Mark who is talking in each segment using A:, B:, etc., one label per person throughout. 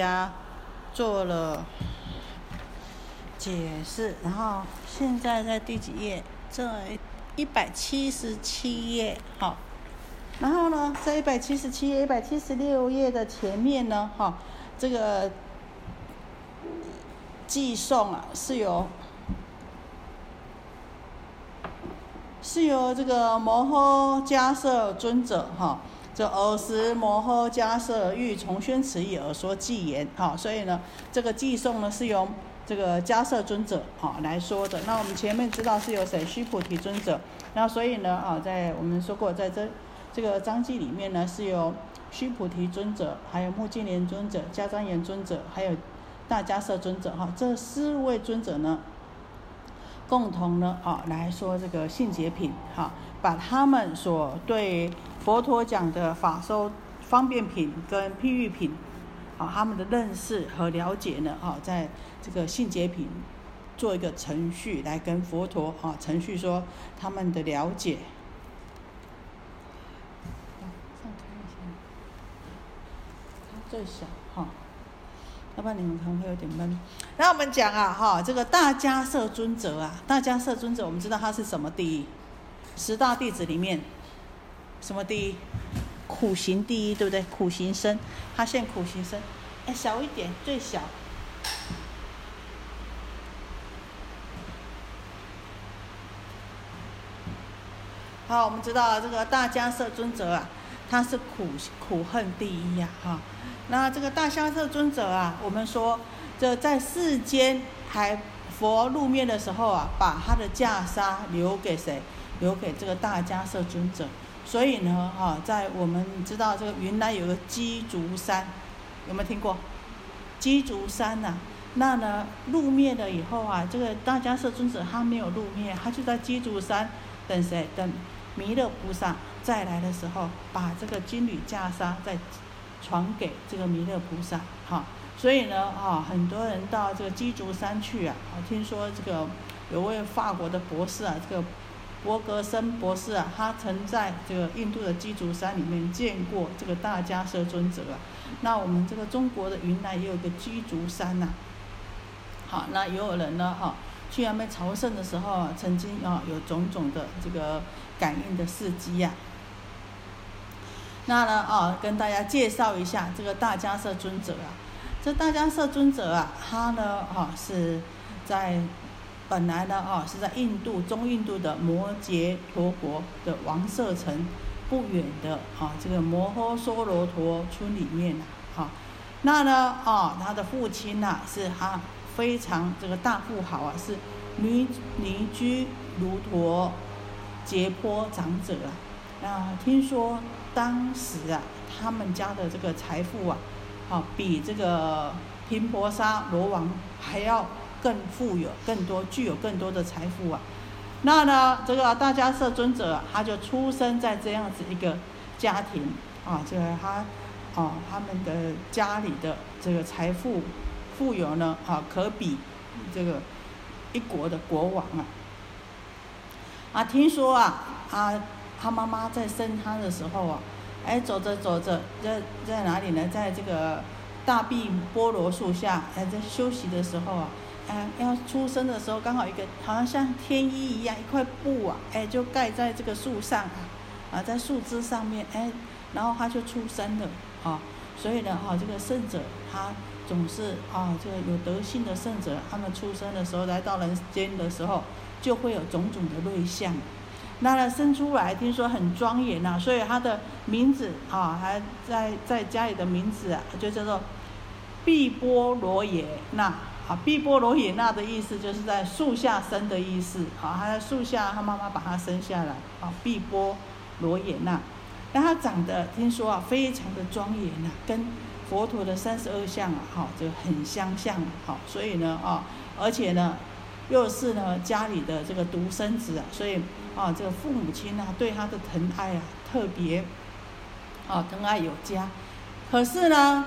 A: 家做了解释，然后现在在第几页？在一百七十七页，好。然后呢，在一百七十七页、一百七十六页的前面呢，哈，这个寄送啊是由是由这个摩诃迦摄尊者哈。这尔时摩诃迦摄欲重宣此义而说偈言，哈，所以呢，这个偈颂呢是由这个迦摄尊者哈来说的。那我们前面知道是由谁？须菩提尊者。那所以呢，啊，在我们说过，在这这个章记里面呢，是由须菩提尊者、还有目犍连尊者、迦旃延尊者，还有大迦摄尊者，哈，这四位尊者呢，共同呢，啊，来说这个性解品，哈，把他们所对。佛陀讲的法收方便品跟譬喻品，啊，他们的认识和了解呢，啊，在这个性解品做一个程序来跟佛陀啊程序说他们的了解。上看一下，它最小哈，要不然你们可能会有点闷。那我们讲啊，哈，这个大迦摄尊者啊，大迦摄尊者，我们知道他是什么第一？十大弟子里面。什么第一？苦行第一，对不对？苦行僧，他现苦行僧，哎，小一点，最小。好，我们知道这个大迦摄尊者啊，他是苦苦恨第一呀，哈。那这个大迦摄尊者啊，我们说这在世间还佛露面的时候啊，把他的袈裟留给谁？留给这个大迦摄尊者。所以呢，哈，在我们知道这个云南有个鸡足山，有没有听过？鸡足山呐，那呢入灭了以后啊，这个大迦摄尊者他没有入灭，他就在鸡足山等谁？等弥勒菩萨再来的时候，把这个金缕袈裟再传给这个弥勒菩萨，哈。所以呢，哈，很多人到这个鸡足山去啊，听说这个有位法国的博士啊，这个。博格森博士啊，他曾在这个印度的鸡足山里面见过这个大迦摄尊者啊。那我们这个中国的云南也有个鸡足山呐。好，那也有人呢哈，去那边朝圣的时候啊，曾经啊有种种的这个感应的事迹呀。那呢啊，跟大家介绍一下这个大迦摄尊者啊。这大迦摄尊者啊，他呢哈是在。本来呢，啊，是在印度中印度的摩羯陀国的王舍城不远的啊，这个摩诃娑罗陀村里面呐，哈，那呢，啊，他的父亲呐，是他非常这个大富豪啊，是尼尼居卢陀杰波长者啊，那听说当时啊，他们家的这个财富啊，啊，比这个频婆沙罗王还要。更富有、更多、具有更多的财富啊！那呢，这个大家摄尊者他就出生在这样子一个家庭啊，这个他啊，他们的家里的这个财富富有呢啊，可比这个一国的国王啊！啊，听说啊，啊，他妈妈在生他的时候啊，哎，走着走着，在在哪里呢？在这个大碧菠萝树下，哎，在休息的时候啊。哎，要出生的时候，刚好一个好像像天衣一样，一块布啊，哎，就盖在这个树上啊，啊，在树枝上面，哎，然后他就出生了，啊，所以呢，哈，这个圣者他总是啊，这个有德性的圣者，他们出生的时候来到人间的时候，就会有种种的瑞相，那他生出来听说很庄严呐，所以他的名字啊，还在在家里的名字啊，就叫做碧波罗耶那。啊，碧波罗也那的意思就是在树下生的意思。好，他在树下，他妈妈把他生下来。啊，碧波罗也那，但他长得听说啊，非常的庄严呐，跟佛陀的三十二相啊，哈，就很相像。好，所以呢，啊，而且呢，又是呢家里的这个独生子啊，所以啊，这个父母亲呢对他的疼爱啊，特别啊，疼爱有加。可是呢，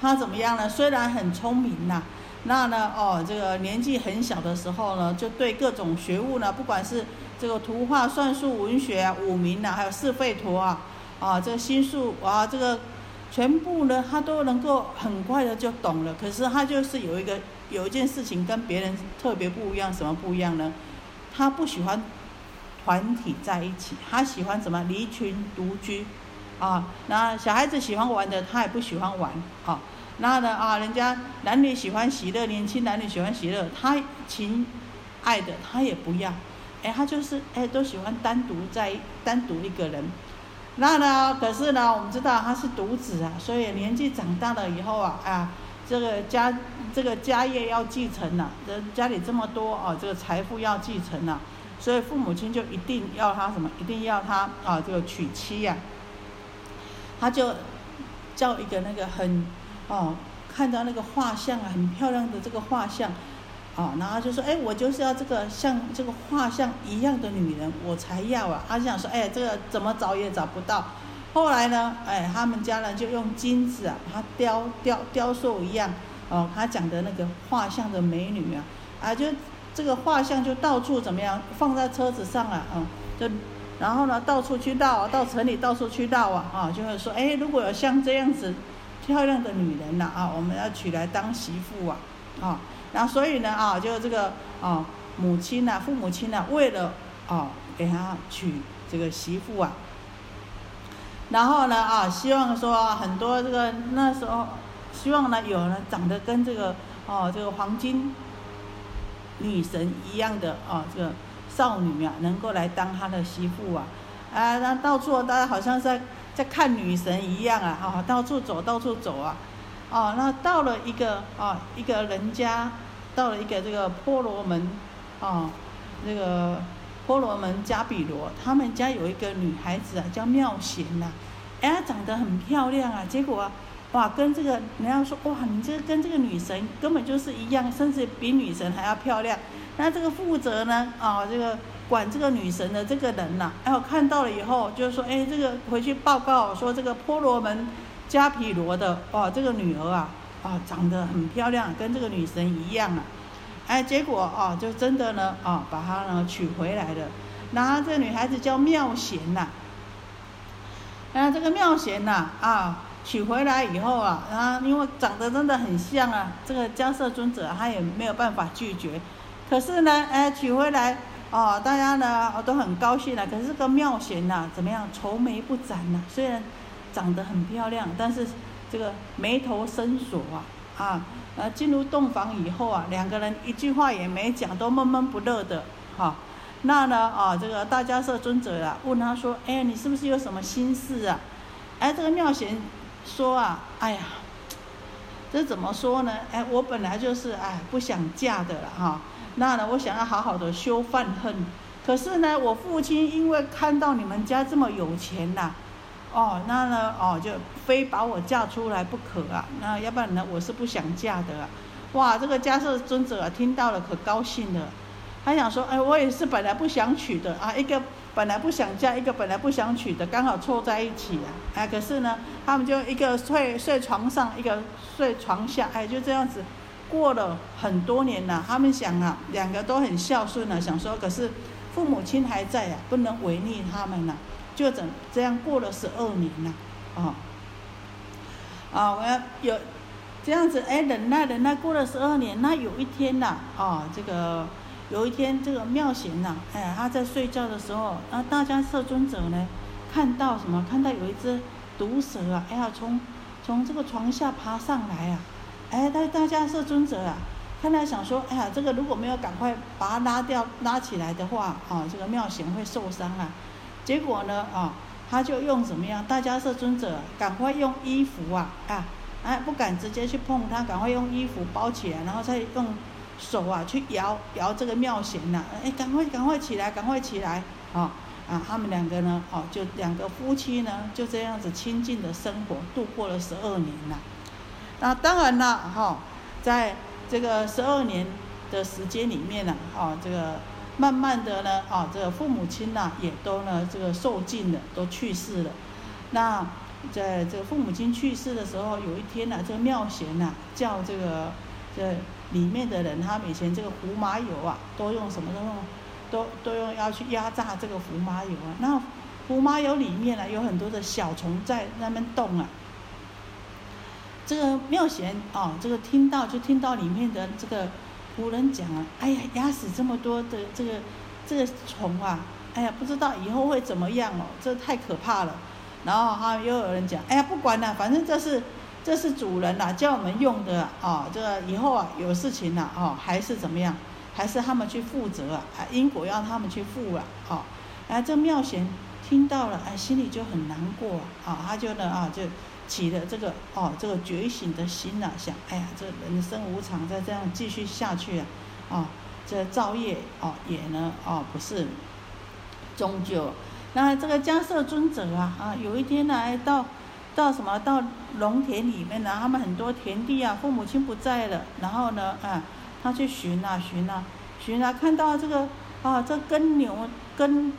A: 他怎么样呢？虽然很聪明呐。那呢？哦，这个年纪很小的时候呢，就对各种学物呢，不管是这个图画、算术、文学、啊、五名啊，还有是非图啊，啊，这个心术啊，这个全部呢他都能够很快的就懂了。可是他就是有一个有一件事情跟别人特别不一样，什么不一样呢？他不喜欢团体在一起，他喜欢什么离群独居，啊，那小孩子喜欢玩的他也不喜欢玩，啊，那呢啊，人家男女喜欢喜乐，年轻男女喜欢喜乐，他情爱的他也不要，哎，他就是哎都喜欢单独在单独一个人，那呢可是呢我们知道他是独子啊，所以年纪长大了以后啊啊。这个家这个家业要继承了，这家里这么多啊，这个财富要继承了，所以父母亲就一定要他什么，一定要他啊，这个娶妻呀。他就叫一个那个很哦，看到那个画像啊，很漂亮的这个画像，哦，然后就说，哎，我就是要这个像这个画像一样的女人，我才要啊。他想说，哎，这个怎么找也找不到。后来呢，哎，他们家人就用金子啊，把它雕雕雕塑一样，哦，他讲的那个画像的美女啊，啊，就这个画像就到处怎么样，放在车子上啊，嗯，就然后呢，到处去绕，到城里到处去绕啊，啊，就会说，哎，如果有像这样子漂亮的女人呐，啊，我们要娶来当媳妇啊，啊，然后所以呢，啊，就这个啊，母亲呐，父母亲呐，为了啊，给他娶这个媳妇啊。然后呢啊，希望说很多这个那时候，希望呢有人长得跟这个哦这个黄金女神一样的哦这个少女啊，能够来当他的媳妇啊，啊那到处大家好像在在看女神一样啊，哈到处走到处走啊，哦那到了一个啊一个人家，到了一个这个婆罗门啊那个。婆罗门加比罗，他们家有一个女孩子啊，叫妙贤呐，哎，长得很漂亮啊。结果，哇，跟这个人家说，哇，你这跟这个女神根本就是一样，甚至比女神还要漂亮。那这个负责呢，啊，这个管这个女神的这个人呐，哎，我看到了以后，就是说，哎，这个回去报告说，这个婆罗门加毗罗的，哇，这个女儿啊，啊，长得很漂亮，跟这个女神一样啊。哎，结果啊，就真的呢，啊，把她呢娶回来了。然后这个女孩子叫妙贤呐。那这个妙贤呐，啊，娶回来以后啊，然后，因为长得真的很像啊，这个迦摄尊者他也没有办法拒绝。可是呢，哎，娶回来，哦，大家呢都很高兴了。可是这个妙贤呐，怎么样，愁眉不展呐？虽然长得很漂亮，但是这个眉头深锁啊，啊。呃，进入洞房以后啊，两个人一句话也没讲，都闷闷不乐的，哈。那呢，啊，这个大迦摄尊者啊，问他说：“哎，你是不是有什么心事啊？”哎，这个妙贤说啊：“哎呀，这怎么说呢？哎，我本来就是哎不想嫁的了，哈。那呢，我想要好好的修犯恨，可是呢，我父亲因为看到你们家这么有钱呐。”哦，那呢？哦，就非把我嫁出来不可啊！那要不然呢？我是不想嫁的。啊。哇，这个迦摄尊者啊，听到了可高兴了。他想说，哎，我也是本来不想娶的啊，一个本来不想嫁，一个本来不想娶的，刚好凑在一起啊。哎，可是呢，他们就一个睡睡床上，一个睡床下，哎，就这样子过了很多年了。他们想啊，两个都很孝顺了，想说，可是父母亲还在啊，不能违逆他们了。就整这样过了十二年了，啊，啊，我要有这样子哎，忍耐忍耐过了十二年，那有一天呐，啊，这个有一天这个妙贤呐，哎，他在睡觉的时候，那，大家摄尊者呢，看到什么？看到有一只毒蛇啊，哎呀，从从这个床下爬上来啊，哎，大大家是尊者啊，看来想说，哎呀，这个如果没有赶快把它拉掉拉起来的话，啊，这个妙贤会受伤啊。结果呢，啊，他就用怎么样？大家是尊者，赶快用衣服啊，啊，哎，不敢直接去碰他，赶快用衣服包起来，然后再用手啊去摇摇这个妙弦呐，哎，赶快赶快起来，赶快起来，啊啊，他们两个呢，哦，就两个夫妻呢，就这样子亲近的生活度过了十二年了。那当然了，哈，在这个十二年的时间里面呢，哦，这个。慢慢的呢，啊，这个父母亲呢，也都呢，这个受尽了，都去世了。那在这个父母亲去世的时候，有一天呢，这个妙贤呐，叫这个这里面的人，他以前这个胡麻油啊，都用什么都用，都都用要去压榨这个胡麻油啊。那胡麻油里面呢，有很多的小虫在那边动啊。这个妙贤哦，这个听到就听到里面的这个仆人讲啊，哎呀，压死这么多的这个这个虫啊，哎呀，不知道以后会怎么样哦，这太可怕了。然后哈又有人讲，哎呀，不管了，反正这是这是主人呐，叫我们用的啊，这个以后啊有事情了哦，还是怎么样，还是他们去负责啊，因果要他们去负啊，哦，哎，这妙贤听到了，哎，心里就很难过啊，他就呢啊就。起了这个哦，这个觉醒的心呐，想，哎呀，这人生无常，再这样继续下去啊，啊，这造业哦也呢哦不是终究。那这个迦摄尊者啊啊，有一天来，到到什么到农田里面呢，他们很多田地啊，父母亲不在了，然后呢啊，他去寻啊寻啊寻啊，看到这个啊这耕牛耕。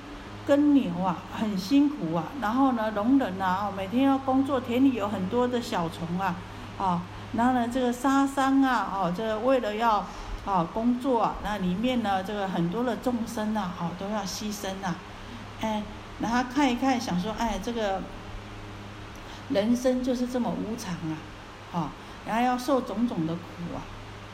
A: 耕牛啊，很辛苦啊。然后呢，农人呐，哦，每天要工作，田里有很多的小虫啊，啊，然后呢，这个杀伤啊，哦，这为了要啊工作啊，那里面呢，这个很多的众生呐，哦，都要牺牲呐，哎，然后看一看，想说，哎，这个人生就是这么无常啊，啊，然后要受种种的苦啊，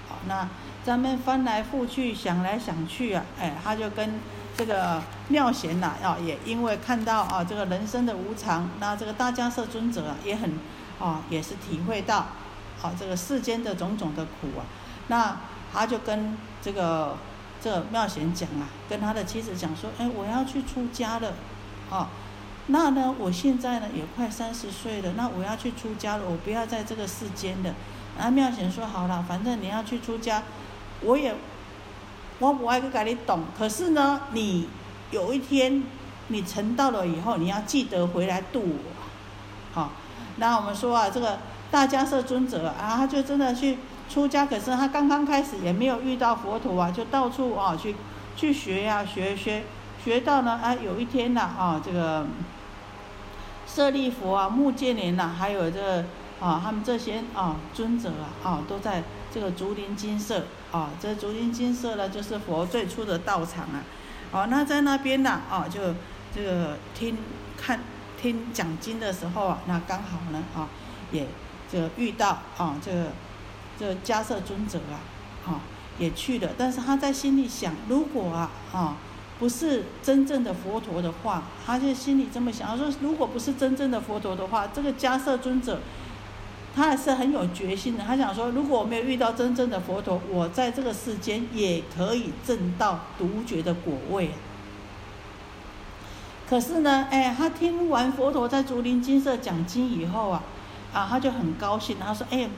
A: 好，那咱们翻来覆去，想来想去啊，哎，他就跟。这个妙贤呐，啊，也因为看到啊，这个人生的无常，那这个大迦摄尊者也很，啊，也是体会到，啊，这个世间的种种的苦啊，那他就跟这个这个妙贤讲啊，跟他的妻子讲说，哎，我要去出家了，啊，那呢，我现在呢也快三十岁了，那我要去出家了，我不要在这个世间的。然后妙贤说，好了，反正你要去出家，我也。我不爱去跟你懂，可是呢，你有一天你成道了以后，你要记得回来度我，好。那我们说啊，这个大迦摄尊者啊，他就真的去出家，可是他刚刚开始也没有遇到佛陀啊，就到处啊去去学呀，学学学到呢，啊，有一天呢，啊，这个舍利佛啊、目犍连呐，还有这个啊，他们这些啊尊者啊，啊，都在这个竹林精舍。啊，这竹林精舍呢，就是佛最初的道场啊。哦，那在那边呢，哦，就这个听看听讲经的时候啊，那刚好呢，啊，也就遇到啊，这个这个迦摄尊者啊，啊，也去了。但是他在心里想，如果啊，啊，不是真正的佛陀的话，他就心里这么想，他说，如果不是真正的佛陀的话，这个迦摄尊者。他还是很有决心的。他想说，如果我没有遇到真正的佛陀，我在这个世间也可以证到独觉的果位。可是呢，哎，他听完佛陀在竹林精舍讲经以后啊，啊，他就很高兴。他说：“哎，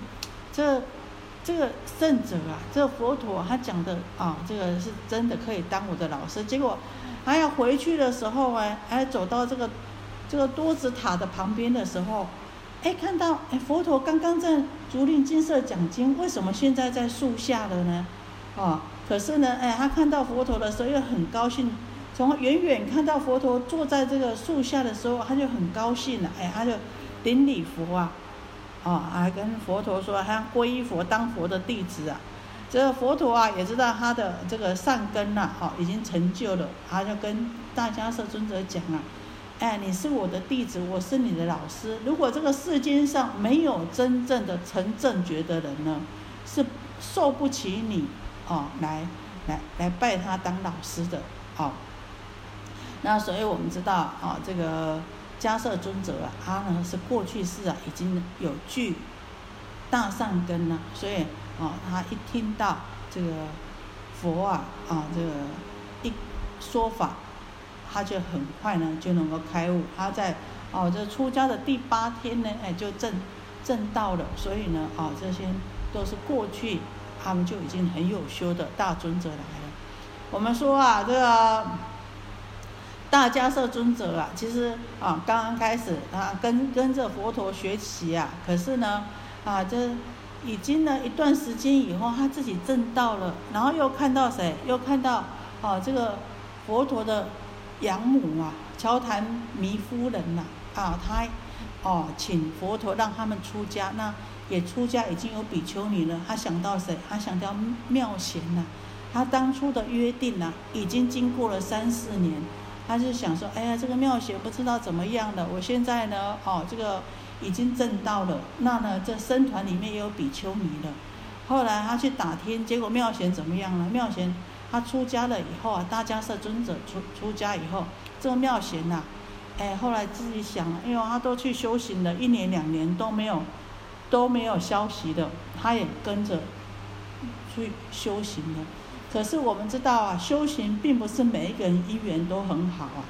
A: 这这个圣者啊，这个佛陀他讲的啊，这个是真的可以当我的老师。”结果他要回去的时候啊，哎，走到这个这个多子塔的旁边的时候。哎，看到哎，佛陀刚刚在竹林金色讲经，为什么现在在树下了呢？哦，可是呢，哎，他看到佛陀的时候又很高兴，从远远看到佛陀坐在这个树下的时候，他就很高兴了。哎，他就顶礼佛啊，啊，还跟佛陀说，他皈依佛当佛的弟子啊。这个佛陀啊，也知道他的这个善根呐，哦，已经成就了，他就跟大迦摄尊者讲啊。哎，你是我的弟子，我是你的老师。如果这个世间上没有真正的成正觉的人呢，是受不起你哦，来来来拜他当老师的哦。那所以我们知道啊，这个迦摄尊者啊，他呢是过去世啊已经有具大善根了，所以啊，他一听到这个佛啊啊这个一说法。他就很快呢就能够开悟，他在哦这出家的第八天呢，哎就证证到了，所以呢哦这些都是过去他们就已经很有修的大尊者来了。我们说啊这个大迦摄尊者啊，其实啊刚刚开始啊跟跟着佛陀学习啊，可是呢啊这已经呢一段时间以后，他自己证到了，然后又看到谁？又看到哦这个佛陀的。养母啊，乔檀弥夫人呐，啊，她哦，请佛陀让他们出家，那也出家已经有比丘尼了。他想到谁？他想到妙贤呐。他当初的约定呐，已经经过了三四年，他就想说，哎呀，这个妙贤不知道怎么样了。我现在呢，哦，这个已经证到了。那呢，这僧团里面也有比丘尼了。后来他去打听，结果妙贤怎么样了？妙贤他出家了以后啊，大迦叶尊者出出家以后，这个妙贤呐，哎，后来自己想，哎呦，他都去修行了一年两年都没有都没有消息的，他也跟着去修行了。可是我们知道啊，修行并不是每一个人因缘都很好啊。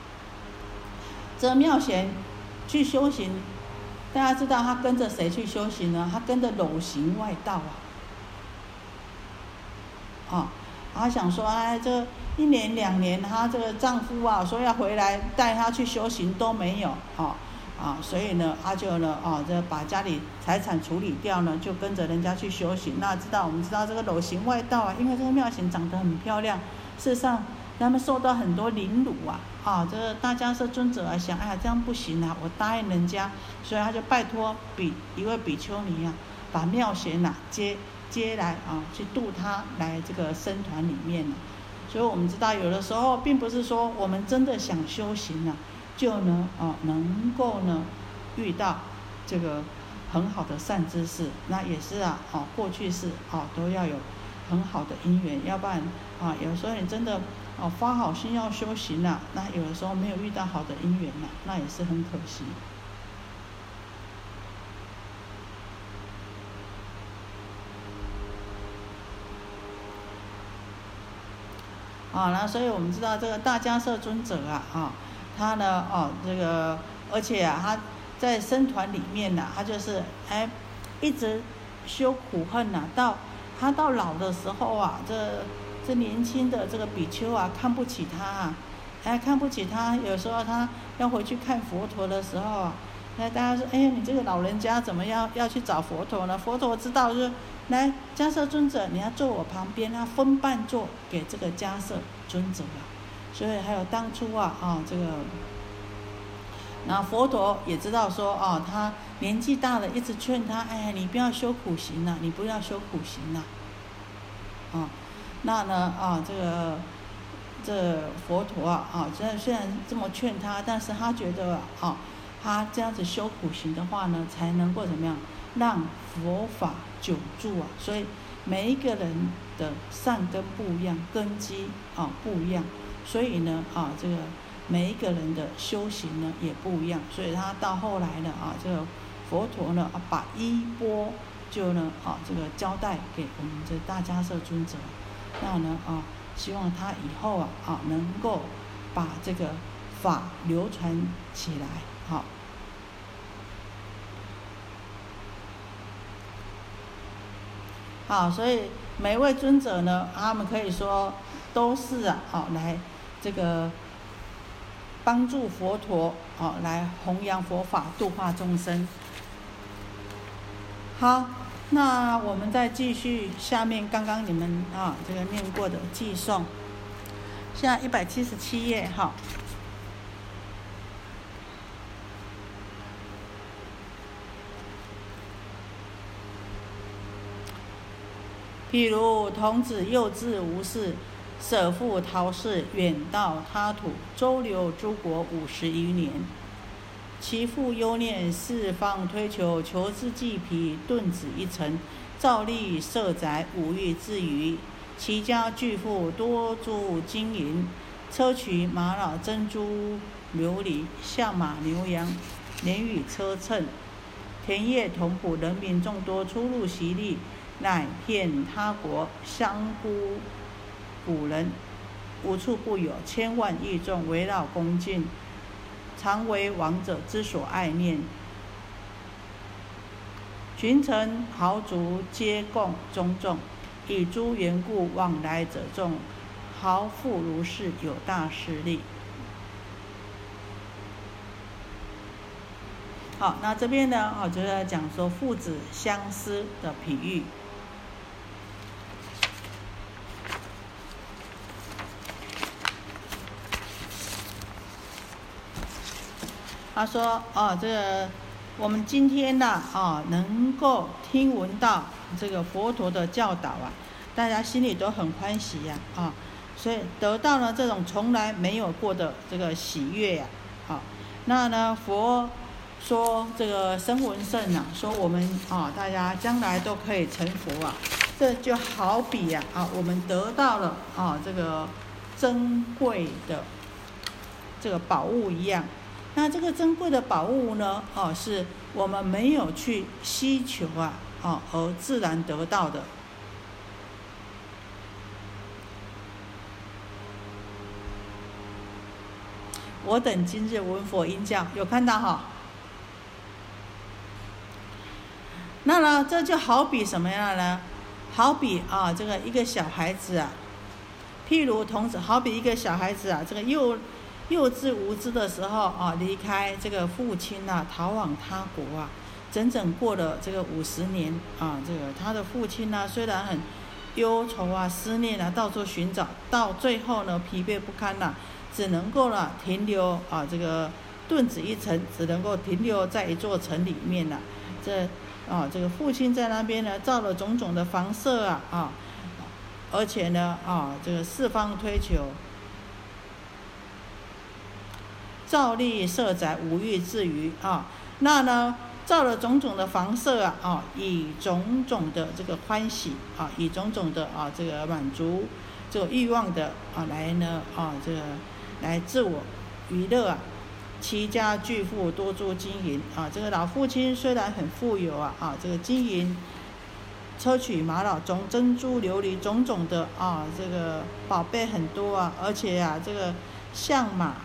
A: 这妙贤去修行，大家知道他跟着谁去修行呢？他跟着裸行外道啊。啊，他想说，哎，这一年两年，她这个丈夫啊，说要回来带她去修行都没有，啊啊，所以呢，他就呢，啊，这把家里财产处理掉呢，就跟着人家去修行。那知道我们知道这个裸行外道啊，因为这个妙行长得很漂亮，事实上他们受到很多凌辱啊，啊，这个大家是尊者啊，想，哎呀，这样不行啊，我答应人家，所以他就拜托比一位比丘尼啊，把妙贤呐接。接来啊，去度他来这个僧团里面呢，所以我们知道，有的时候并不是说我们真的想修行呢，就能啊能够呢遇到这个很好的善知识，那也是啊，哦过去式啊都要有很好的因缘，要不然啊有时候你真的啊发好心要修行了，那有的时候没有遇到好的因缘了，那也是很可惜。啊，那所以我们知道这个大迦叶尊者啊，啊，他呢，哦，这个，而且啊，他在僧团里面呢，他就是哎，一直修苦恨呐，到他到老的时候啊，这这年轻的这个比丘啊，看不起他，啊，哎，看不起他，有时候他要回去看佛陀的时候，那大家说，哎呀，你这个老人家怎么要要去找佛陀呢？佛陀知道是。来，迦叶尊者，你要坐我旁边，他分半座给这个迦叶尊者啊。所以还有当初啊，啊这个，那佛陀也知道说，啊他年纪大了，一直劝他，哎呀，你不要修苦行了，你不要修苦行了。啊，那呢，啊这个这佛陀啊，啊虽然虽然这么劝他，但是他觉得啊，他这样子修苦行的话呢，才能够怎么样，让佛法。久住啊，所以每一个人的善根不一样，根基啊不一样，所以呢啊这个每一个人的修行呢也不一样，所以他到后来呢啊这个佛陀呢啊把衣钵就呢啊这个交代给我们这大迦叶尊者，那呢啊希望他以后啊啊能够把这个法流传起来，好。所以每一位尊者呢，他们可以说都是啊，好来这个帮助佛陀，好来弘扬佛法，度化众生。好，那我们再继续下面刚刚你们啊这个念过的寄诵，现在一百七十七页，哈。比如童子幼稚无事，舍父逃世，远到他土，周流诸国五十余年。其父忧念四方推求，求之济疲，顿止一成，照例设宅，五欲之余。其家巨富，多诸金银，车渠玛瑙珍珠琉璃，象马牛羊，连与车乘，田业同仆，人民众多，出入习利。乃遍他国相孤古人，无处不有，千万亿众围绕恭敬，常为王者之所爱念。群臣豪族皆共尊重，以诸缘故往来者众，豪富如是，有大势力。好，那这边呢，我就在讲说父子相思的比喻。他说：“哦，这个我们今天呢，啊，能够听闻到这个佛陀的教导啊，大家心里都很欢喜呀，啊，所以得到了这种从来没有过的这个喜悦呀，好，那呢，佛说这个声闻圣啊，说我们啊，大家将来都可以成佛啊，这就好比呀啊，我们得到了啊这个珍贵的这个宝物一样。那这个珍贵的宝物呢，哦，是我们没有去希求啊，哦，而自然得到的。我等今日闻佛音教，有看到哈？那呢，这就好比什么样呢？好比啊，这个一个小孩子啊，譬如童子，好比一个小孩子啊，这个幼幼稚无知的时候啊，离开这个父亲呐，逃往他国啊，整整过了这个五十年啊，这个他的父亲呢，虽然很忧愁啊、思念啊，到处寻找，到最后呢，疲惫不堪呐。只能够呢停留啊，这个顿子一城，只能够停留在一座城里面了。这啊，这个父亲在那边呢造了种种的房舍啊啊，而且呢啊，这个四方推求，造立设宅，无欲自娱啊。那呢造了种种的房舍啊啊，以种种的这个欢喜啊，以种种的啊这个满足这个欲望的啊来呢啊这个。来自我娱乐啊，齐家巨富，多做金银啊。这个老父亲虽然很富有啊啊，这个金银、砗磲、玛瑙、种珍珠、琉璃种种的啊，这个宝贝很多啊，而且啊，这个象马、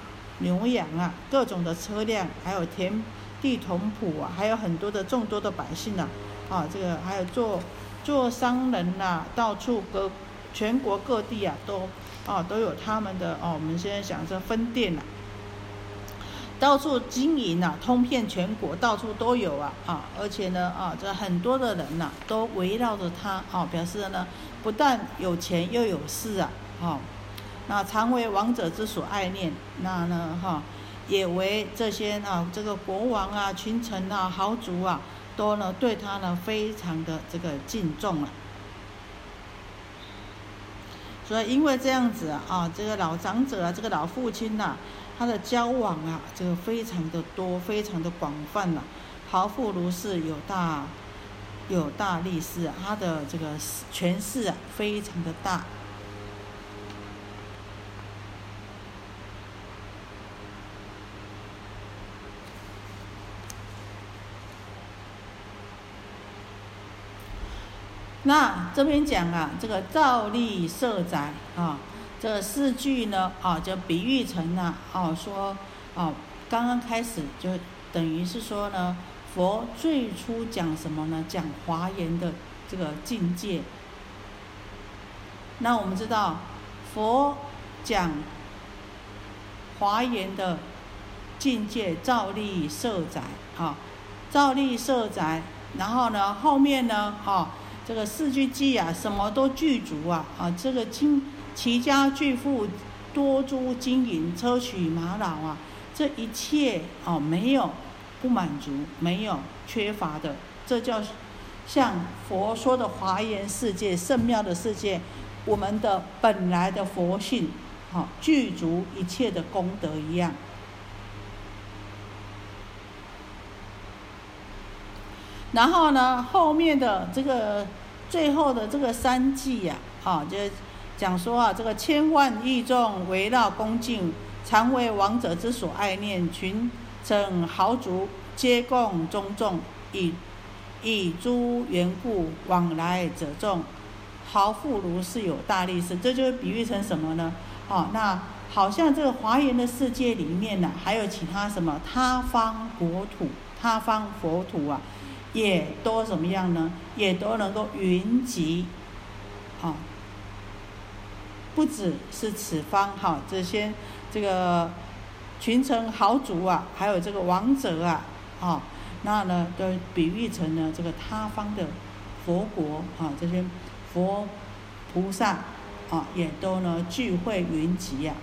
A: 牛羊啊，各种的车辆，还有田地同仆啊，还有很多的众多的百姓呐啊，这个还有做做商人呐，到处各全国各地啊都。啊，都有他们的哦。我们现在讲这分店呐，到处经营呐，通遍全国，到处都有啊啊！而且呢啊，这很多的人呐，都围绕着他啊，表示呢，不但有钱又有势啊，啊，那常为王者之所爱念，那呢哈，也为这些啊，这个国王啊、群臣啊、豪族啊，都呢对他呢非常的这个敬重啊。所以，因为这样子啊，这个老长者啊，这个老父亲呐，他的交往啊，这个非常的多，非常的广泛了。豪富如是，有大有大力士，他的这个权势啊，非常的大。那这边讲啊，这个照例设宅啊，这四句呢啊，就比喻成了啊，说啊，刚刚开始就等于是说呢，佛最初讲什么呢？讲华严的这个境界。那我们知道，佛讲华严的境界，照例设宅啊，照例设宅，然后呢，后面呢，哈。这个四句偈啊，什么都具足啊啊！这个金齐家巨富，多珠金银砗磲玛瑙啊，这一切哦没有不满足，没有缺乏的，这叫像佛说的华严世界、圣妙的世界，我们的本来的佛性，好具足一切的功德一样。然后呢，后面的这个最后的这个三句呀，啊，就讲说啊，这个千万亿众围绕恭敬，常为王者之所爱念，群臣豪族皆共尊重，以以诸缘故往来者众，豪富如是有大力士，这就比喻成什么呢？啊，那好像这个华严的世界里面呢，还有其他什么他方国土、他方佛土啊？也都怎么样呢？也都能够云集，啊，不只是此方哈，这些这个群臣豪族啊，还有这个王者啊，啊，那呢都比喻成了这个他方的佛国啊，这些佛菩萨啊，也都呢聚会云集呀。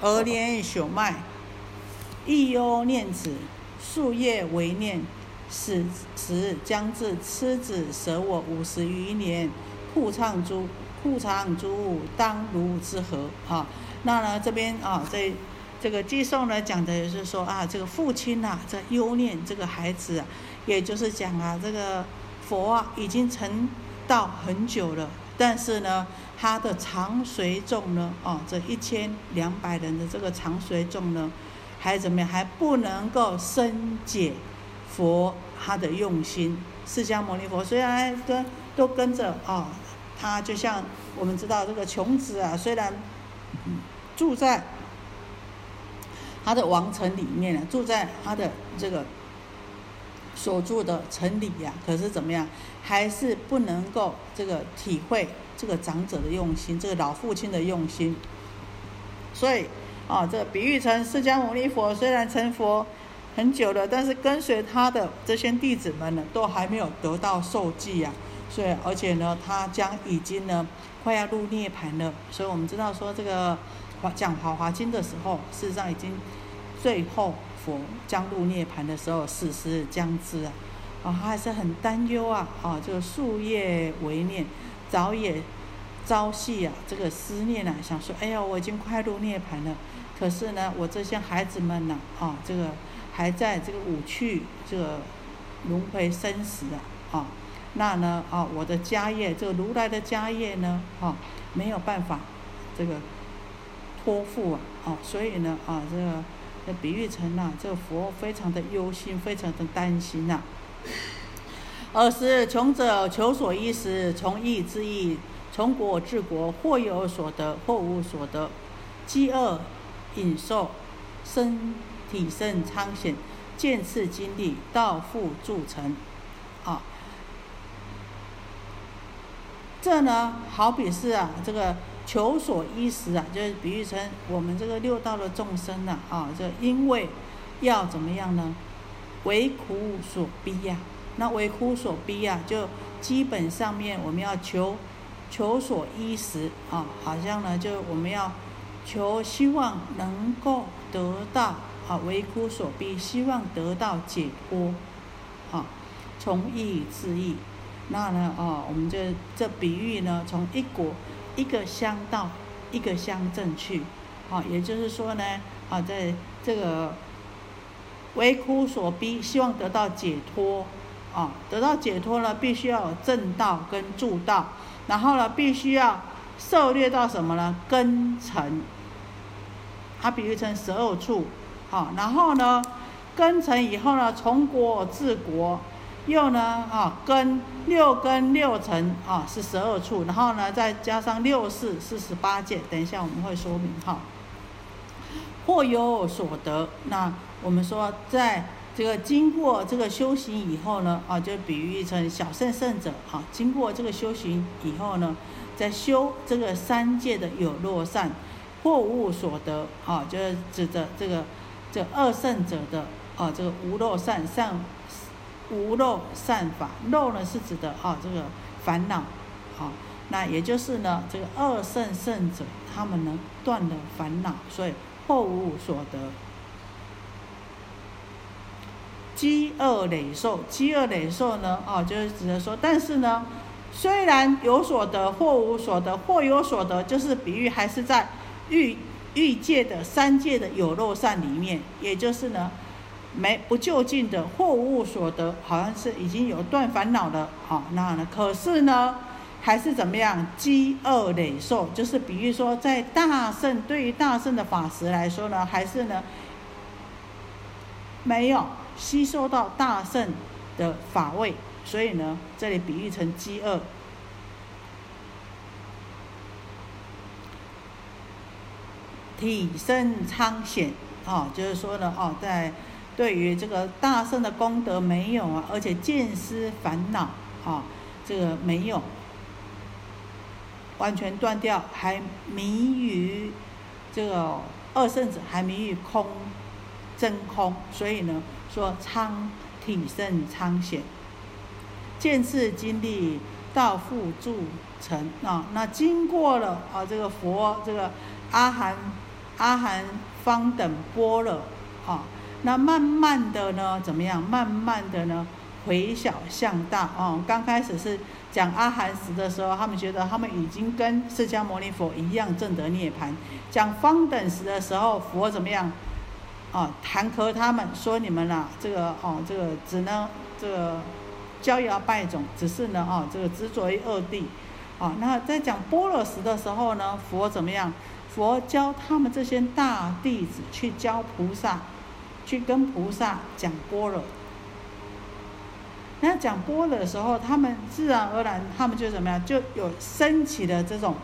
A: 额连朽脉，亦忧念此，数夜为念，使时将至，痴子舍我五十余年，库藏诸库藏诸物，当如之何？哈，那呢这边啊，这这个寄送呢讲的也是说啊，这个父亲呐在忧念这个孩子，也就是讲啊，这个佛啊已经成道很久了，但是呢。他的长随众呢？哦，这一千两百人的这个长随众呢，还怎么样？还不能够深解佛他的用心。释迦牟尼佛虽然跟都跟着啊，他就像我们知道这个穷子啊，虽然住在他的王城里面啊，住在他的这个所住的城里呀，可是怎么样，还是不能够这个体会。这个长者的用心，这个老父亲的用心，所以啊，这比喻成释迦牟尼佛虽然成佛很久了，但是跟随他的这些弟子们呢，都还没有得到受记呀。所以，而且呢，他将已经呢快要入涅盘了。所以我们知道说，这个华讲《华华经》的时候，事实上已经最后佛将入涅盘的时候，死时将至啊。他还是很担忧啊，啊，这个树叶为念。早也朝夕啊，这个思念啊，想说，哎呀，我已经快入涅槃了，可是呢，我这些孩子们呢，啊，这个还在这个五趣这个轮回生死啊，啊，那呢，啊，我的家业，这个如来的家业呢，啊，没有办法这个托付啊，啊，所以呢，啊，这个这比喻成呐，这个佛非常的忧心，非常的担心呐。尔时穷者求所依时，从义之义，从国治国，或有所得，或无所得，饥饿、隐瘦，身体甚苍显，见次经历，道复铸成。啊，这呢，好比是啊，这个求所依时啊，就是比喻成我们这个六道的众生呐，啊，这因为要怎么样呢？为苦所逼呀。那为苦所逼啊，就基本上面我们要求求所依时啊，好像呢，就我们要求希望能够得到啊，为苦所逼，希望得到解脱啊，从义自义。那呢，啊，我们这这比喻呢，从一国一个乡到一个乡镇去，啊，也就是说呢，啊，在这个为苦所逼，希望得到解脱。啊，得到解脱了，必须要有正道跟助道，然后呢，必须要涉猎到什么呢？根尘，它比喻成十二处，好，然后呢，根尘以后呢，从国治国，又呢，啊，根六根六尘啊是十二处，然后呢，再加上六世是十八界，等一下我们会说明哈。或有所得，那我们说在。这个经过这个修行以后呢，啊，就比喻成小圣圣者啊，经过这个修行以后呢，在修这个三界的有漏善或无所得啊，就是指的这个这二圣者的啊，这个无漏善善无漏善法，漏呢是指的啊这个烦恼啊，那也就是呢这个二圣圣者他们呢断了烦恼，所以或无所得。饥饿累受，饥饿累受呢？哦，就是只能说，但是呢，虽然有所得或无所得，或有所得，就是比喻还是在欲欲界的三界的有漏善里面，也就是呢，没不就近的或无所得，好像是已经有断烦恼了。好，那呢，可是呢，还是怎么样？饥饿累受，就是比喻说，在大圣对于大圣的法师来说呢，还是呢，没有。吸收到大圣的法味，所以呢，这里比喻成饥饿。体身苍显，啊，就是说呢，哦，在对于这个大圣的功德没有啊，而且见思烦恼，啊，这个没有完全断掉，还迷于这个二圣子，还迷于空真空，所以呢。说苍体甚苍显，见次经历道复铸成啊，那经过了啊，这个佛这个阿含阿含方等般了啊，那慢慢的呢，怎么样？慢慢的呢，回小向大哦。刚开始是讲阿含时的时候，他们觉得他们已经跟释迦牟尼佛一样正得涅盘。讲方等时的时候，佛怎么样？啊，弹劾他们说你们呐，这个哦，这个只能这个骄摇败种，只是呢啊，这个执着于二谛。啊，那在讲般若时的时候呢，佛怎么样？佛教他们这些大弟子去教菩萨，去跟菩萨讲般若。那讲般若的时候，他们自然而然，他们就怎么样，就有升起的这种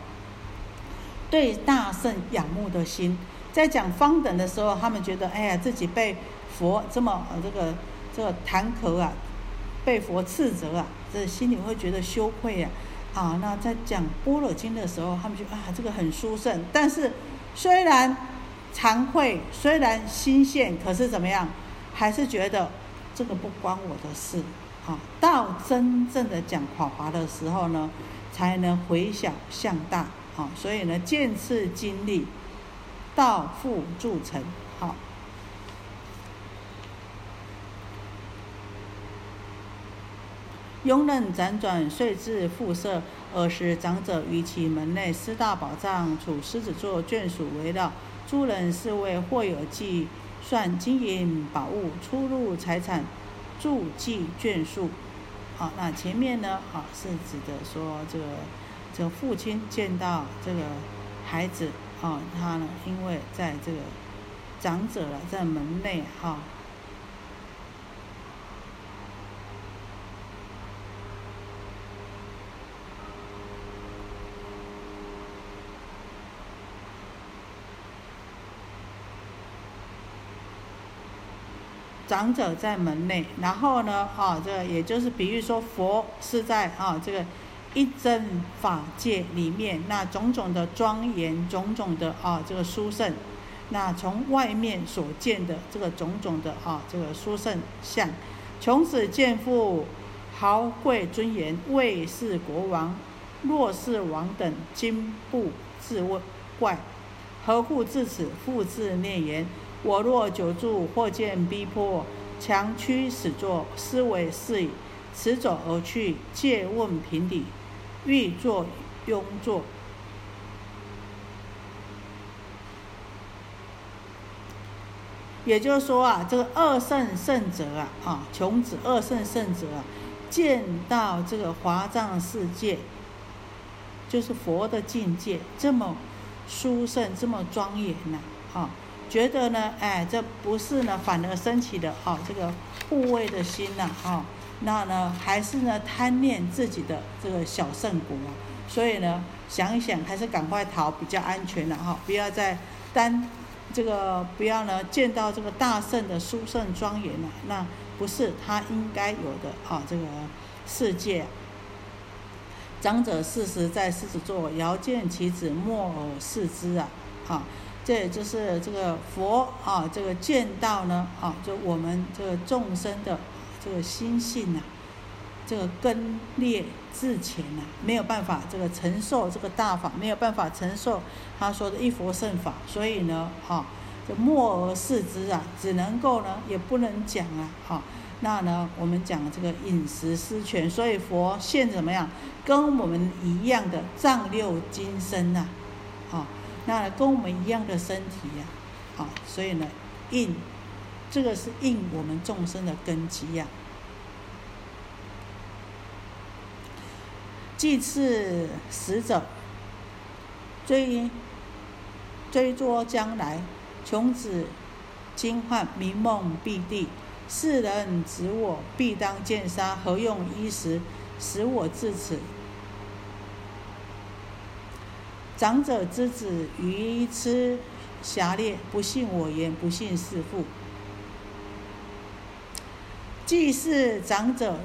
A: 对大圣仰慕的心。在讲方等的时候，他们觉得，哎呀，自己被佛这么这个这个弹劾啊，被佛斥责啊，这心里会觉得羞愧呀。啊，那在讲般若经的时候，他们就啊，这个很殊胜。但是虽然惭愧，虽然心现，可是怎么样，还是觉得这个不关我的事。啊，到真正的讲法华的时候呢，才能回小向大。啊，所以呢，渐次经历，道复铸成。好。庸人辗转，遂至复舍。尔时长者于其门内四大宝藏，处狮子座眷属围绕。诸人是为或有计算金银宝物、出入财产、住记眷属。好，那前面呢？好，是指的说这个这个父亲见到这个孩子，啊，他呢，因为在这个长者了，在门内，哈。长者在门内，然后呢，啊，这个也就是比喻说佛是在啊这个一真法界里面，那种种的庄严，种种的啊这个殊胜，那从外面所见的这个种种的啊这个殊胜相，从此见复豪贵尊严，魏是国王，若是王等，今不自问怪，何故至此复自念言？我若久住，或见逼迫，强驱使作，思为是矣。此走而去，借问平底，欲作庸作。也就是说啊，这个二圣圣者啊，啊，穷子二圣圣者啊，见到这个华藏世界，就是佛的境界，这么殊胜，这么庄严呐，啊。觉得呢，哎，这不是呢，反而升起的啊，这个护卫的心呐，啊，那呢，还是呢贪恋自己的这个小圣国，所以呢，想一想，还是赶快逃比较安全了哈，不要再单这个不要呢见到这个大圣的殊胜庄严了，那不是他应该有的啊，这个世界。长者四十在狮子座，遥见其子莫尔视之啊，啊。这也就是这个佛啊，这个见到呢啊，就我们这个众生的这个心性呐，这个根裂自浅呐，没有办法这个承受这个大法，没有办法承受他说的一佛圣法，所以呢，哈，就默而视之啊，只能够呢，也不能讲啊，哈，那呢，我们讲这个饮食失权，所以佛现怎么样，跟我们一样的藏六金身呐，啊。那跟我们一样的身体呀，啊，所以呢，应这个是应我们众生的根基呀。祭祀死者，追追捉将来，穷子惊唤明梦必地，世人指我必当见杀，何用衣食使我至此？长者之子愚痴狭劣，不信我言，不信师父。既是长者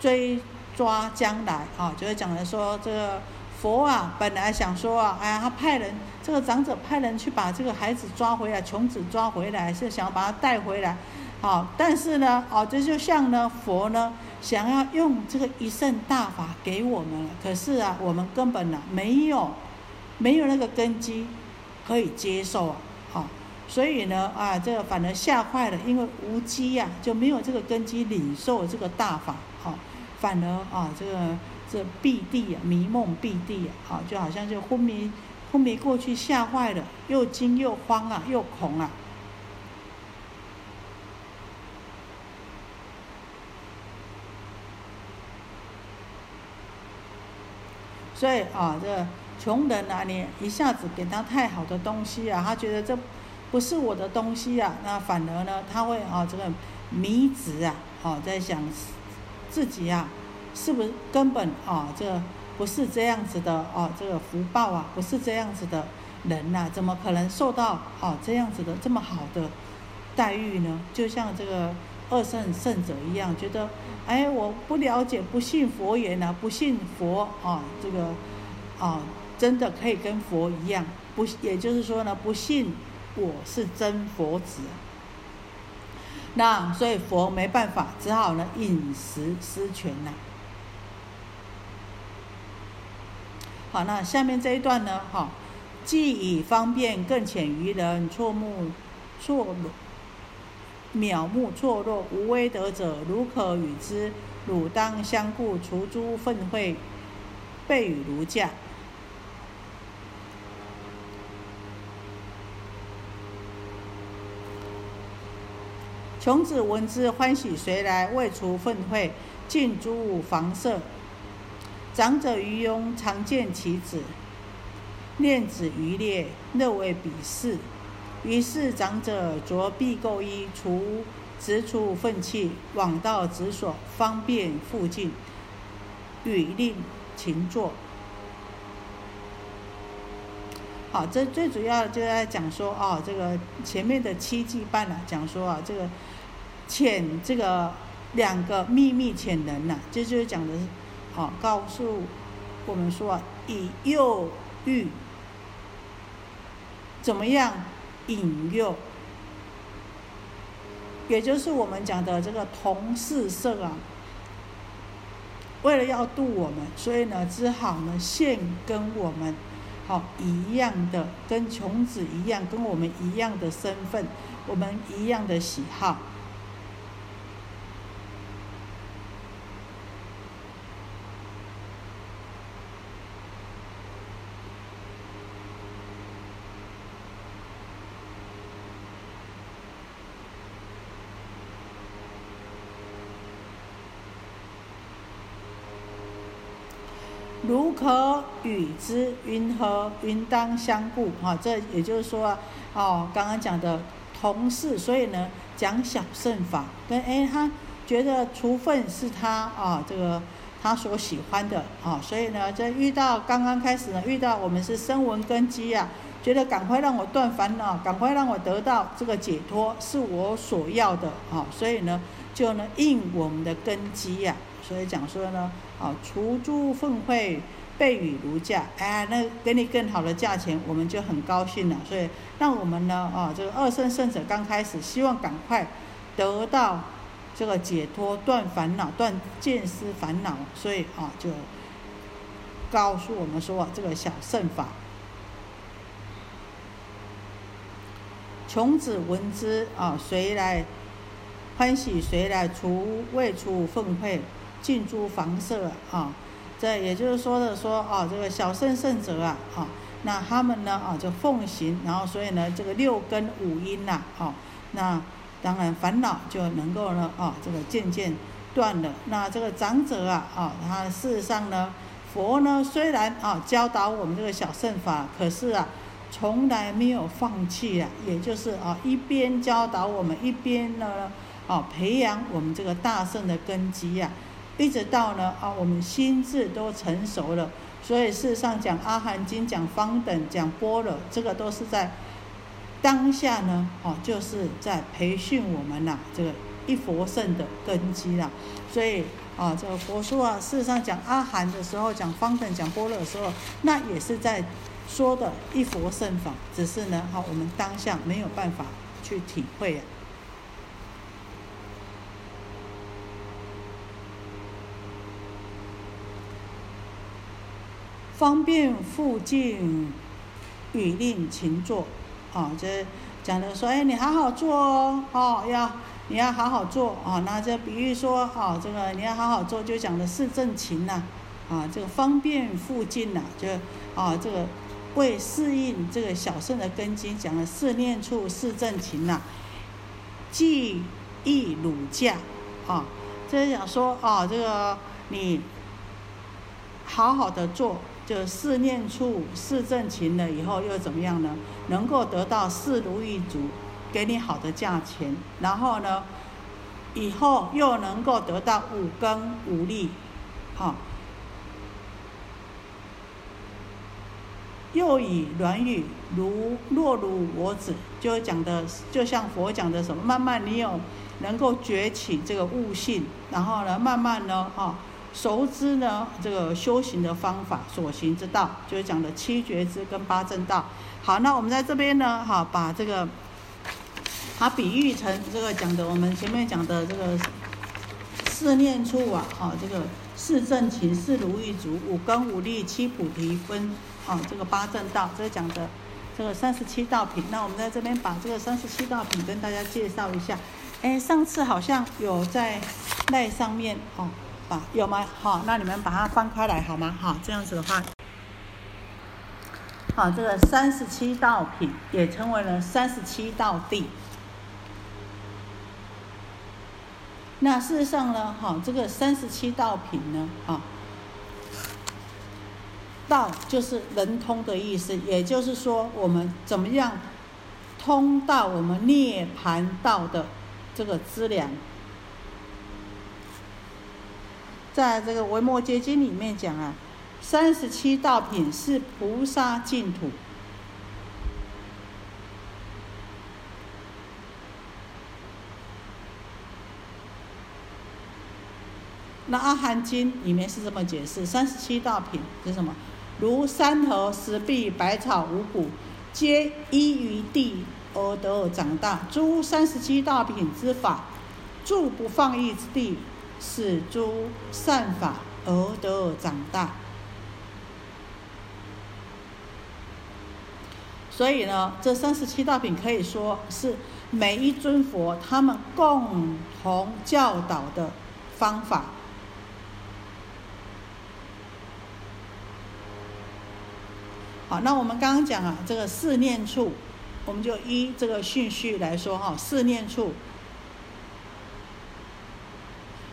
A: 追抓将来啊，就是讲的说这个佛啊，本来想说啊，哎呀，他派人这个长者派人去把这个孩子抓回来，穷子抓回来，是想要把他带回来，好，但是呢，哦，这就像呢，佛呢想要用这个一圣大法给我们，可是啊，我们根本呢没有。没有那个根基可以接受啊，所以呢，啊，这个反而吓坏了，因为无机呀，就没有这个根基领受这个大法，好，反而啊，这个这闭地啊，迷梦闭地啊，好，就好像就昏迷昏迷过去，吓坏了，又惊又慌啊，又恐啊。所以啊，这穷人啊，你一下子给他太好的东西啊，他觉得这不是我的东西啊，那反而呢，他会啊，这个迷执啊，哦，在想自己啊，是不是根本啊，这个不是这样子的哦，这个福报啊，不是这样子的人呐，怎么可能受到哦这样子的这么好的待遇呢？就像这个二圣圣者一样，觉得。哎，我不了解，不信佛缘呐，不信佛啊，这个啊，真的可以跟佛一样，不，也就是说呢，不信我是真佛子。那所以佛没办法，只好呢饮食失权呐。好，那下面这一段呢，哈，既以方便更浅于人，错目错落。渺目错落，无威德者，如可与之，汝当相顾，除诸粪秽，备与如驾。穷子闻之，欢喜随来，未除愤恚，尽诸房舍。长者于庸，常见其子，念子于列，乐为鄙视。于是长者着必垢衣，除直出粪气，往到直所，方便附近，语令勤坐。好，这最主要就在讲说哦，这个前面的七季半呢，讲说啊，这个潜这个两个秘密潜能呐，这就是讲的是，好告诉我们说啊，以诱欲怎么样？引诱，也就是我们讲的这个同事色啊，为了要度我们，所以呢，只好呢现跟我们好一样的，跟琼子一样，跟我们一样的身份，我们一样的喜好。如可与之云何？云当相顾。哈，这也就是说，哦，刚刚讲的同事，所以呢，讲小圣法，跟哎，他觉得除粪是他啊，这个他所喜欢的啊，所以呢，在遇到刚刚开始呢，遇到我们是声闻根基啊，觉得赶快让我断烦恼，赶快让我得到这个解脱，是我所要的啊，所以呢，就呢应我们的根基呀。所以讲说呢，啊，除诸粪秽，备与如价，哎，那给你更好的价钱，我们就很高兴了。所以让我们呢，啊，这个二圣圣者刚开始希望赶快得到这个解脱，断烦恼，断见思烦恼，所以啊，就告诉我们说这个小圣法。穷子闻之，啊，谁来欢喜？谁来除未除粪秽？进诸房舍啊，这也就是说的说啊，这个小圣圣者啊，啊，那他们呢啊就奉行，然后所以呢这个六根五阴呐，啊，那当然烦恼就能够呢啊这个渐渐断了。那这个长者啊啊，他事实上呢，佛呢虽然啊教导我们这个小圣法，可是啊从来没有放弃啊，也就是啊一边教导我们，一边呢啊培养我们这个大圣的根基呀。一直到呢啊，我们心智都成熟了，所以事实上讲《阿含经》讲方等讲般若，这个都是在当下呢，哦，就是在培训我们呐，这个一佛圣的根基啦。所以啊，这个佛说啊，事实上讲阿含的时候，讲方等讲般若的时候，那也是在说的一佛圣法，只是呢，好，我们当下没有办法去体会啊。方便附近，语令勤坐，啊，这讲的说，哎，你好好做哦，哦，要你要好好做啊。那这比喻说，啊，这个你要好好做，就讲的四正勤呐，啊，这个方便附近呐，就啊，这个为适应这个小圣的根基，讲的四念处、四正勤呐，记忆儒驾，啊，这是讲说，啊，这个你好好的做。就四念处、四正勤了以后又怎么样呢？能够得到四如意足，给你好的价钱，然后呢，以后又能够得到五根五力，好，又以软语如若如我子，就讲的就像佛讲的什么，慢慢你有能够崛起这个悟性，然后呢，慢慢呢，哈。熟知呢，这个修行的方法，所行之道，就是讲的七觉之跟八正道。好，那我们在这边呢，哈，把这个，它比喻成这个讲的，我们前面讲的这个四念处啊，哈，这个四正勤、四如意足、五根五力、七菩提分，啊，这个八正道，这个讲的这个三十七道品。那我们在这边把这个三十七道品跟大家介绍一下。哎，上次好像有在那上面，哦。啊有吗？好，那你们把它翻开来好吗？好，这样子的话，好，这个三十七道品也称为了三十七道地。那事实上呢，哈，这个三十七道品呢，啊，道就是人通的意思，也就是说，我们怎么样通到我们涅盘道的这个资粮。在这个《维摩诘经》里面讲啊，三十七道品是菩萨净土。那《阿含经》里面是这么解释：三十七道品是什么？如山河、石壁、百草、五谷，皆依于地而得而长大。诸三十七道品之法，住不放逸之地。使诸善法而得长大，所以呢，这三十七道品可以说是每一尊佛他们共同教导的方法。好，那我们刚刚讲啊，这个四念处，我们就依这个顺序来说哈，四念处。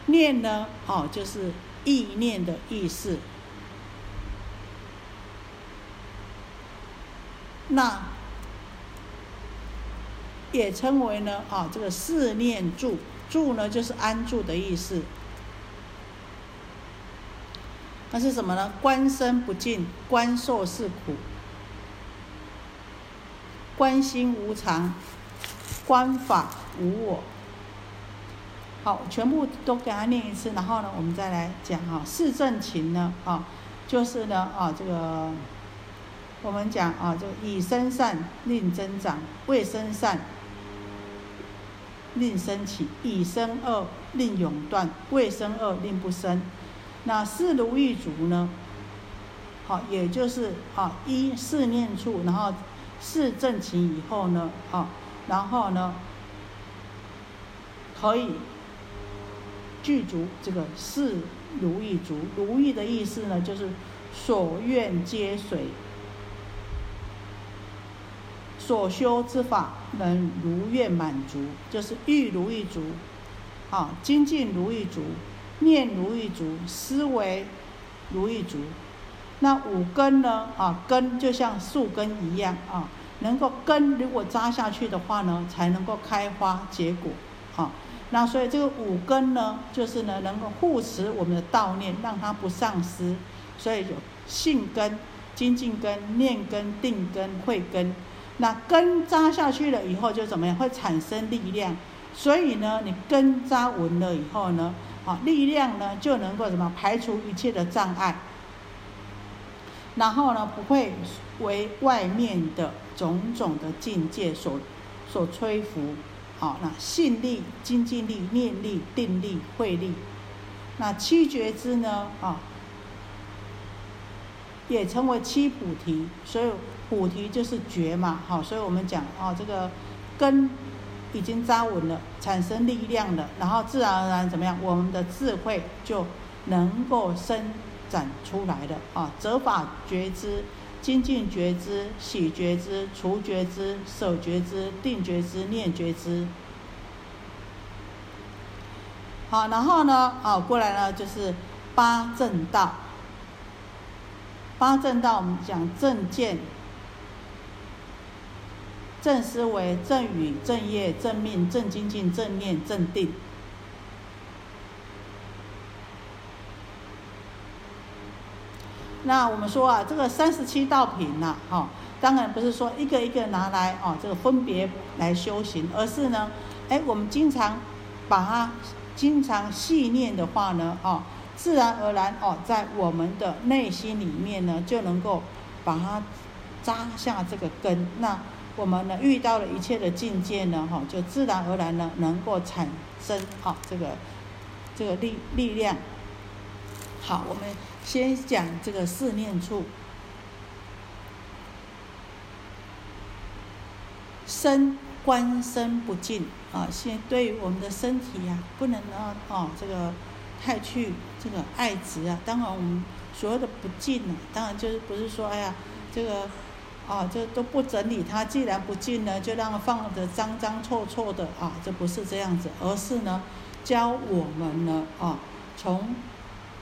A: 念呢，哦，就是意念的意思。那也称为呢，啊，这个四念住，住呢就是安住的意思。那是什么呢？观身不净，观受是苦，观心无常，观法无我。好，全部都给他念一次，然后呢，我们再来讲哈。四正勤呢，啊，就是呢，啊，这个我们讲啊，就以生善令增长，未生善令生起，以生恶令永断，未生恶令不生。那四如意足呢？好，也就是啊，一四念处，然后四正勤以后呢，啊，然后呢，可以。具足这个是如意足，如意的意思呢，就是所愿皆随，所修之法能如愿满足，就是欲如意足，啊，精进如意足，念如意足，思维如意足。那五根呢？啊，根就像树根一样啊，能够根如果扎下去的话呢，才能够开花结果，啊。那所以这个五根呢，就是呢能够护持我们的道念，让它不丧失。所以有性根、精进根、念根、定根、慧根。那根扎下去了以后就怎么样？会产生力量。所以呢，你根扎稳了以后呢，啊，力量呢就能够什么排除一切的障碍。然后呢，不会为外面的种种的境界所所吹拂。好，那信力、精进力、念力、定力、慧力，那七觉之呢？啊，也称为七菩提。所以菩提就是觉嘛。好，所以我们讲啊，这个根已经扎稳了，产生力量了，然后自然而然怎么样，我们的智慧就能够生长出来的啊！则法觉知、精进觉知、喜觉知、除觉知、守觉知、定觉知、念觉知。好，然后呢，啊，过来呢就是八正道。八正道我们讲正见、正思维、正语、正业、正命、正精进、正念、正定。那我们说啊，这个三十七道品呐，哈，当然不是说一个一个拿来哦，这个分别来修行，而是呢，哎，我们经常把它。经常细念的话呢，哦，自然而然哦，在我们的内心里面呢，就能够把它扎下这个根。那我们呢，遇到了一切的境界呢，哈，就自然而然呢，能够产生啊这个这个力力量。好，我们先讲这个四念处，身观身不净。啊，现对于我们的身体呀，不能呢，哦，这个太去这个爱执啊。当然，我们所有的不净呢，当然就是不是说，哎呀，这个，啊，这都不整理它。既然不净呢，就让它放着脏脏臭臭的啊，这不是这样子，而是呢，教我们呢，啊，从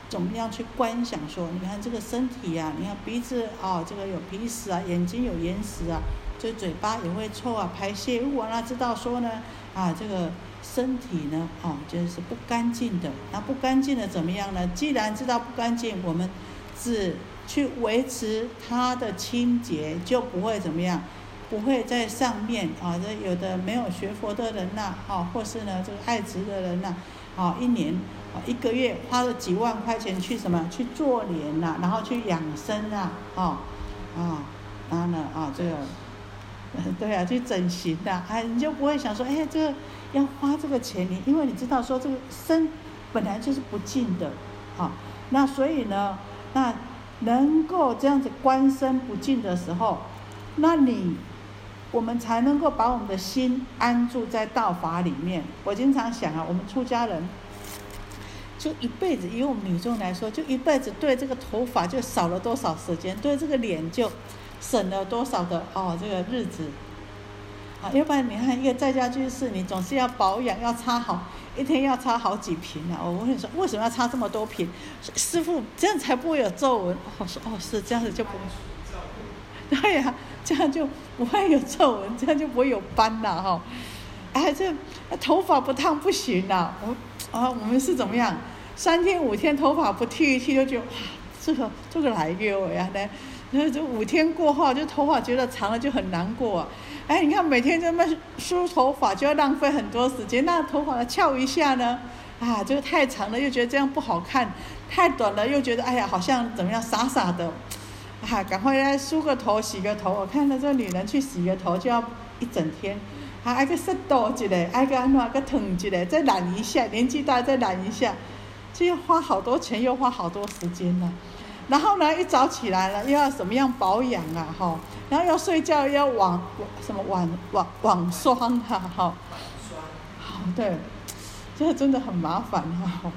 A: 怎么样去观想说，你看这个身体呀，你看鼻子啊，这个有鼻屎啊，眼睛有眼屎啊，就嘴巴也会臭啊，排泄物啊，那知道说呢。啊，这个身体呢，哦，就是不干净的。那不干净的怎么样呢？既然知道不干净，我们只去维持它的清洁，就不会怎么样，不会在上面啊。这有的没有学佛的人呐，啊，或是呢这个爱执的人呐，啊，一年一个月花了几万块钱去什么去做脸呐，然后去养生啊，啊啊，然后呢啊这个。对啊，去整形的，哎，你就不会想说，哎，这个要花这个钱，你因为你知道说这个身本来就是不净的，啊，那所以呢，那能够这样子观身不净的时候，那你我们才能够把我们的心安住在道法里面。我经常想啊，我们出家人就一辈子，以我们女众来说，就一辈子对这个头发就少了多少时间，对这个脸就。省了多少的哦，这个日子，啊，要不然你看一个在家居士，你总是要保养，要擦好，一天要擦好几瓶啊。我问你说，为什么要擦这么多瓶？师傅，这样才不会有皱纹。我说，哦，是这样子就不，对呀，这样就不会有皱纹，这样就不会有斑了哈。哎，这头发不烫不行呐。我啊，我们是怎么样？三天五天头发不剃一剃，就觉得哇，这个这个来给我呀呢。那这五天过后，就头发觉得长了就很难过。哎，你看每天这么梳头发就要浪费很多时间，那头发翘一下呢，啊，这个太长了又觉得这样不好看，太短了又觉得哎呀好像怎么样傻傻的，啊，赶快来梳个头洗个头。我看到这女人去洗个头就要一整天，还挨个湿多一嘞，挨个安个烫一嘞，再染一下，年纪大再染一下，这要花好多钱又花好多时间呢。然后呢，一早起来了，又要怎么样保养啊？哈，然后要睡觉要网什么网网网霜啊？哈，好，对，这个真的很麻烦哈。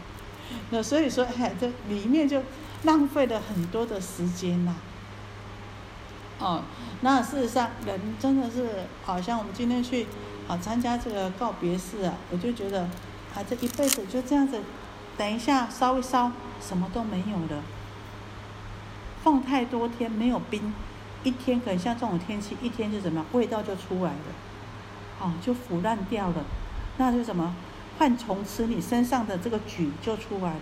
A: 那所以说，哎，这里面就浪费了很多的时间呐。哦，那事实上，人真的是好像我们今天去啊参加这个告别式啊，我就觉得啊，这一辈子就这样子，等一下烧一烧，什么都没有了。放太多天没有冰，一天可能像这种天气，一天就怎么样，味道就出来了，哦，就腐烂掉了，那就什么，换虫吃你身上的这个菌就出来了。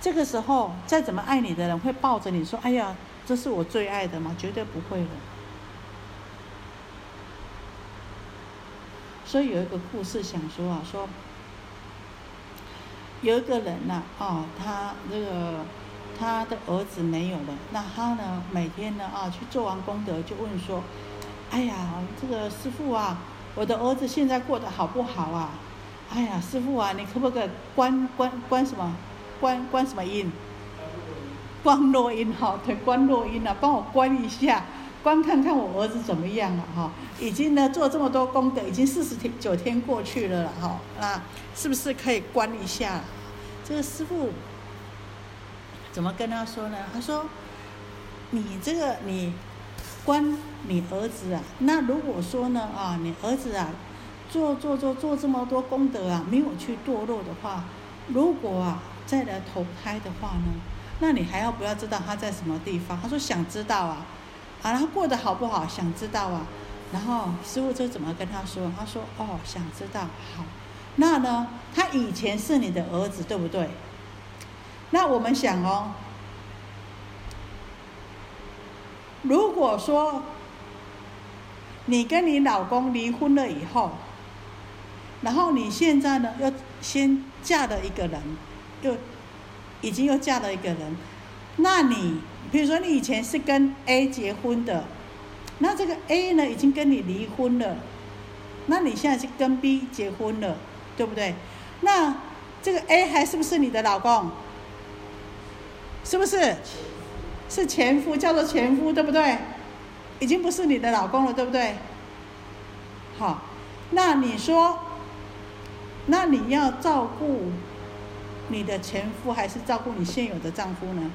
A: 这个时候，再怎么爱你的人会抱着你说：“哎呀，这是我最爱的吗？”绝对不会的。所以有一个故事想说啊，说有一个人呐，哦，他这个。他的儿子没有了，那他呢？每天呢啊，去做完功德就问说：“哎呀，这个师傅啊，我的儿子现在过得好不好啊？哎呀，师傅啊，你可不可以关关关什么？关关什么音？关落音哈，对，关落音啊，帮我关一下，关。”看看我儿子怎么样了哈，已经呢做这么多功德，已经四十天九天过去了了哈，那是不是可以关一下？这个师傅怎么跟他说呢？他说：“你这个你关你儿子啊，那如果说呢啊，你儿子啊做做做做这么多功德啊，没有去堕落的话，如果啊再来投胎的话呢，那你还要不要知道他在什么地方？”他说：“想知道啊。”啊，然后过得好不好？想知道啊。然后师傅就怎么跟他说？他说：“哦，想知道。好，那呢？他以前是你的儿子，对不对？那我们想哦，如果说你跟你老公离婚了以后，然后你现在呢又先嫁了一个人，又已经又嫁了一个人，那你？”比如说，你以前是跟 A 结婚的，那这个 A 呢已经跟你离婚了，那你现在是跟 B 结婚了，对不对？那这个 A 还是不是你的老公？是不是？是前夫，叫做前夫，对不对？已经不是你的老公了，对不对？好，那你说，那你要照顾你的前夫，还是照顾你现有的丈夫呢？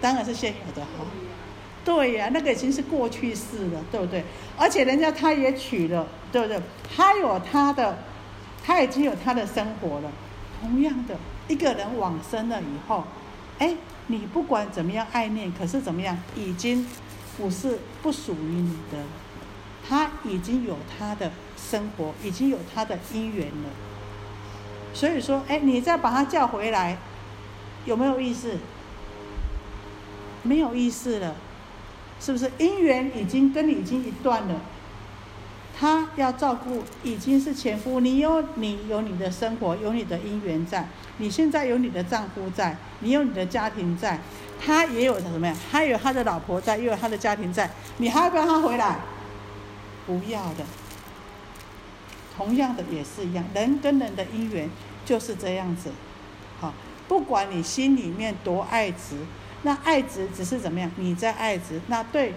A: 当然是现有的哈，对呀，那个已经是过去式了，对不对？而且人家他也娶了，对不对？他有他的，他已经有他的生活了。同样的，一个人往生了以后，哎，你不管怎么样爱念，可是怎么样，已经不是不属于你的，他已经有他的生活，已经有他的姻缘了。所以说，哎，你再把他叫回来，有没有意思？没有意思了，是不是？姻缘已经跟你已经一段了，他要照顾已经是前夫，你有你有你的生活，有你的姻缘在，你现在有你的丈夫在，你有你的家庭在，他也有什么呀？他有他的老婆在，又有他的家庭在，你还要不要他回来？不要的。同样的也是一样，人跟人的姻缘就是这样子，好，不管你心里面多爱子。那爱值只是怎么样？你在爱值，那对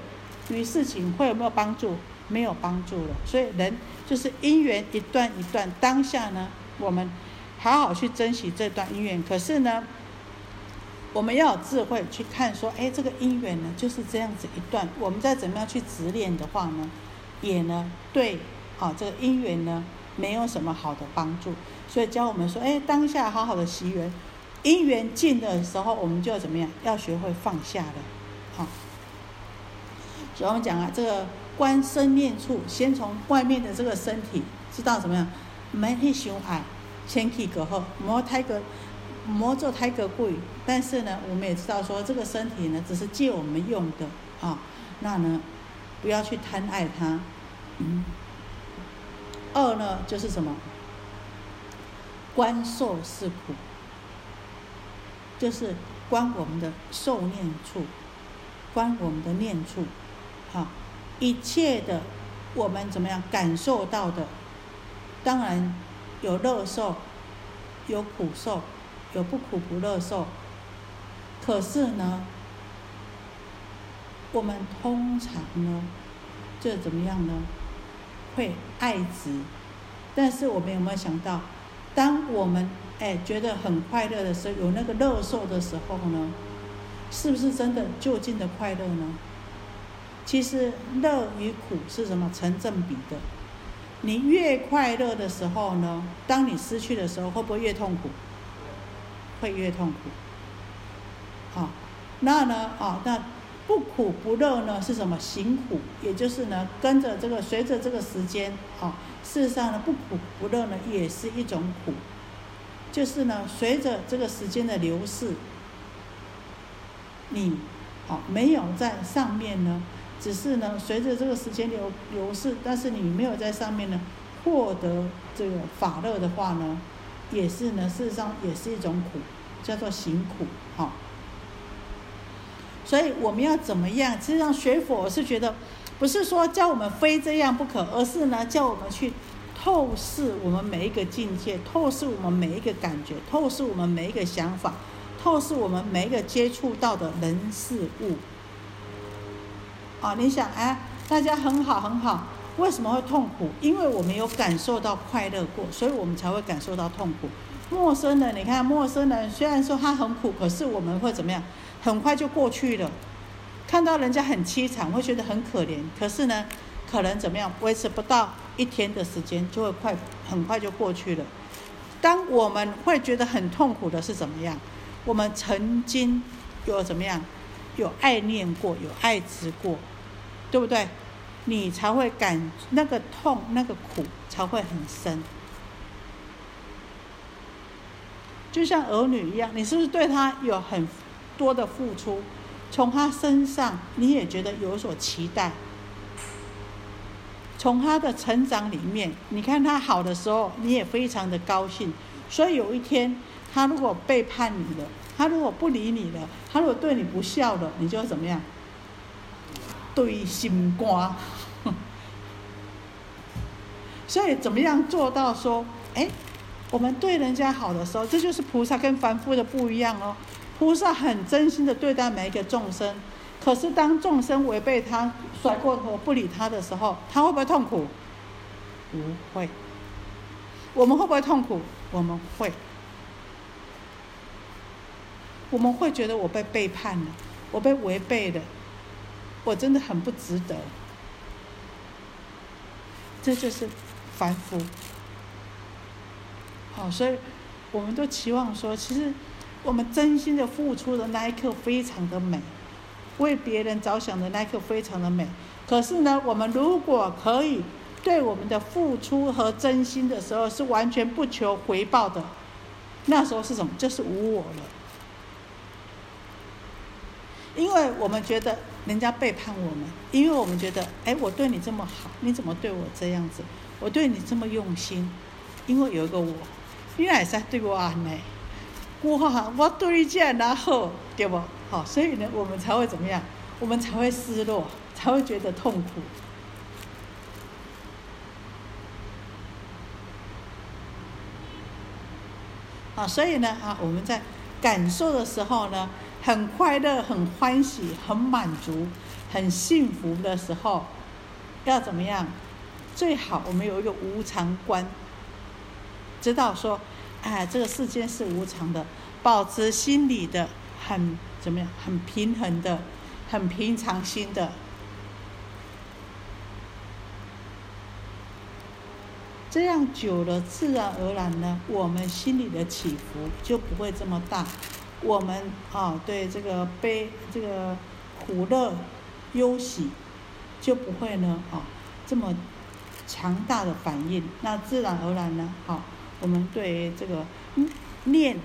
A: 于事情会有没有帮助？没有帮助了。所以人就是因缘一段一段，当下呢，我们好好去珍惜这段姻缘。可是呢，我们要有智慧去看，说，哎，这个姻缘呢就是这样子一段。我们再怎么样去执念的话呢，也呢对，啊，这个姻缘呢没有什么好的帮助。所以教我们说，哎，当下好好的惜缘。因缘尽的时候，我们就要怎么样？要学会放下了，好。所以我们讲啊，这个观身念处，先从外面的这个身体知道怎么样？没去想爱，先去隔后，磨胎个磨做胎个贵。但是呢，我们也知道说，这个身体呢，只是借我们用的啊。那呢，不要去贪爱它。嗯。二呢，就是什么？观受是苦。就是观我们的受念处，观我们的念处，好，一切的我们怎么样感受到的？当然有乐受，有苦受，有不苦不乐受。可是呢，我们通常呢，这怎么样呢？会爱执，但是我们有没有想到，当我们哎，觉得很快乐的时候，有那个乐受的时候呢，是不是真的就近的快乐呢？其实乐与苦是什么成正比的？你越快乐的时候呢，当你失去的时候，会不会越痛苦？会越痛苦。好，那呢？啊，那不苦不乐呢是什么？行苦，也就是呢，跟着这个随着这个时间，啊，事实上呢，不苦不乐呢也是一种苦。就是呢，随着这个时间的流逝，你，好没有在上面呢，只是呢，随着这个时间流流逝，但是你没有在上面呢，获得这个法乐的话呢，也是呢，事实上也是一种苦，叫做行苦，好。所以我们要怎么样？实际上学佛是觉得，不是说教我们非这样不可，而是呢，叫我们去。透视我们每一个境界，透视我们每一个感觉，透视我们每一个想法，透视我们每一个接触到的人事物。啊，你想，哎，大家很好很好，为什么会痛苦？因为我们有感受到快乐过，所以我们才会感受到痛苦。陌生人，你看，陌生人虽然说他很苦，可是我们会怎么样？很快就过去了。看到人家很凄惨，会觉得很可怜，可是呢，可能怎么样？维持不到一天的时间，就会快，很快就过去了。当我们会觉得很痛苦的是怎么样？我们曾经有怎么样？有爱念过，有爱执过，对不对？你才会感那个痛，那个苦才会很深。就像儿女一样，你是不是对他有很多的付出？从他身上，你也觉得有所期待。从他的成长里面，你看他好的时候，你也非常的高兴。所以有一天，他如果背叛你了，他如果不理你了，他如果对你不孝了，你就怎么样？对心瓜。所以怎么样做到说，哎？我们对人家好的时候，这就是菩萨跟凡夫的不一样哦。菩萨很真心的对待每一个众生，可是当众生违背他、甩过头不理他的时候，他会不会痛苦？不会。我们会不会痛苦？我们会。我们会觉得我被背叛了，我被违背了，我真的很不值得。这就是凡夫。好，所以我们都期望说，其实我们真心的付出的那一刻非常的美，为别人着想的那一刻非常的美。可是呢，我们如果可以对我们的付出和真心的时候是完全不求回报的，那时候是什么？就是无我了。因为我们觉得人家背叛我们，因为我们觉得，哎，我对你这么好，你怎么对我这样子？我对你这么用心，因为有一个我。你也是对我安呢，我我对你这样好，对不？好，所以呢，我们才会怎么样？我们才会失落，才会觉得痛苦。啊，所以呢，啊，我们在感受的时候呢，很快乐、很欢喜、很满足、很幸福的时候，要怎么样？最好我们有一个无常观。知道说，哎，这个世间是无常的，保持心里的很怎么样，很平衡的，很平常心的，这样久了，自然而然呢，我们心里的起伏就不会这么大，我们啊，对这个悲、这个苦乐、忧喜，就不会呢啊这么强大的反应，那自然而然呢，好。我们对这个念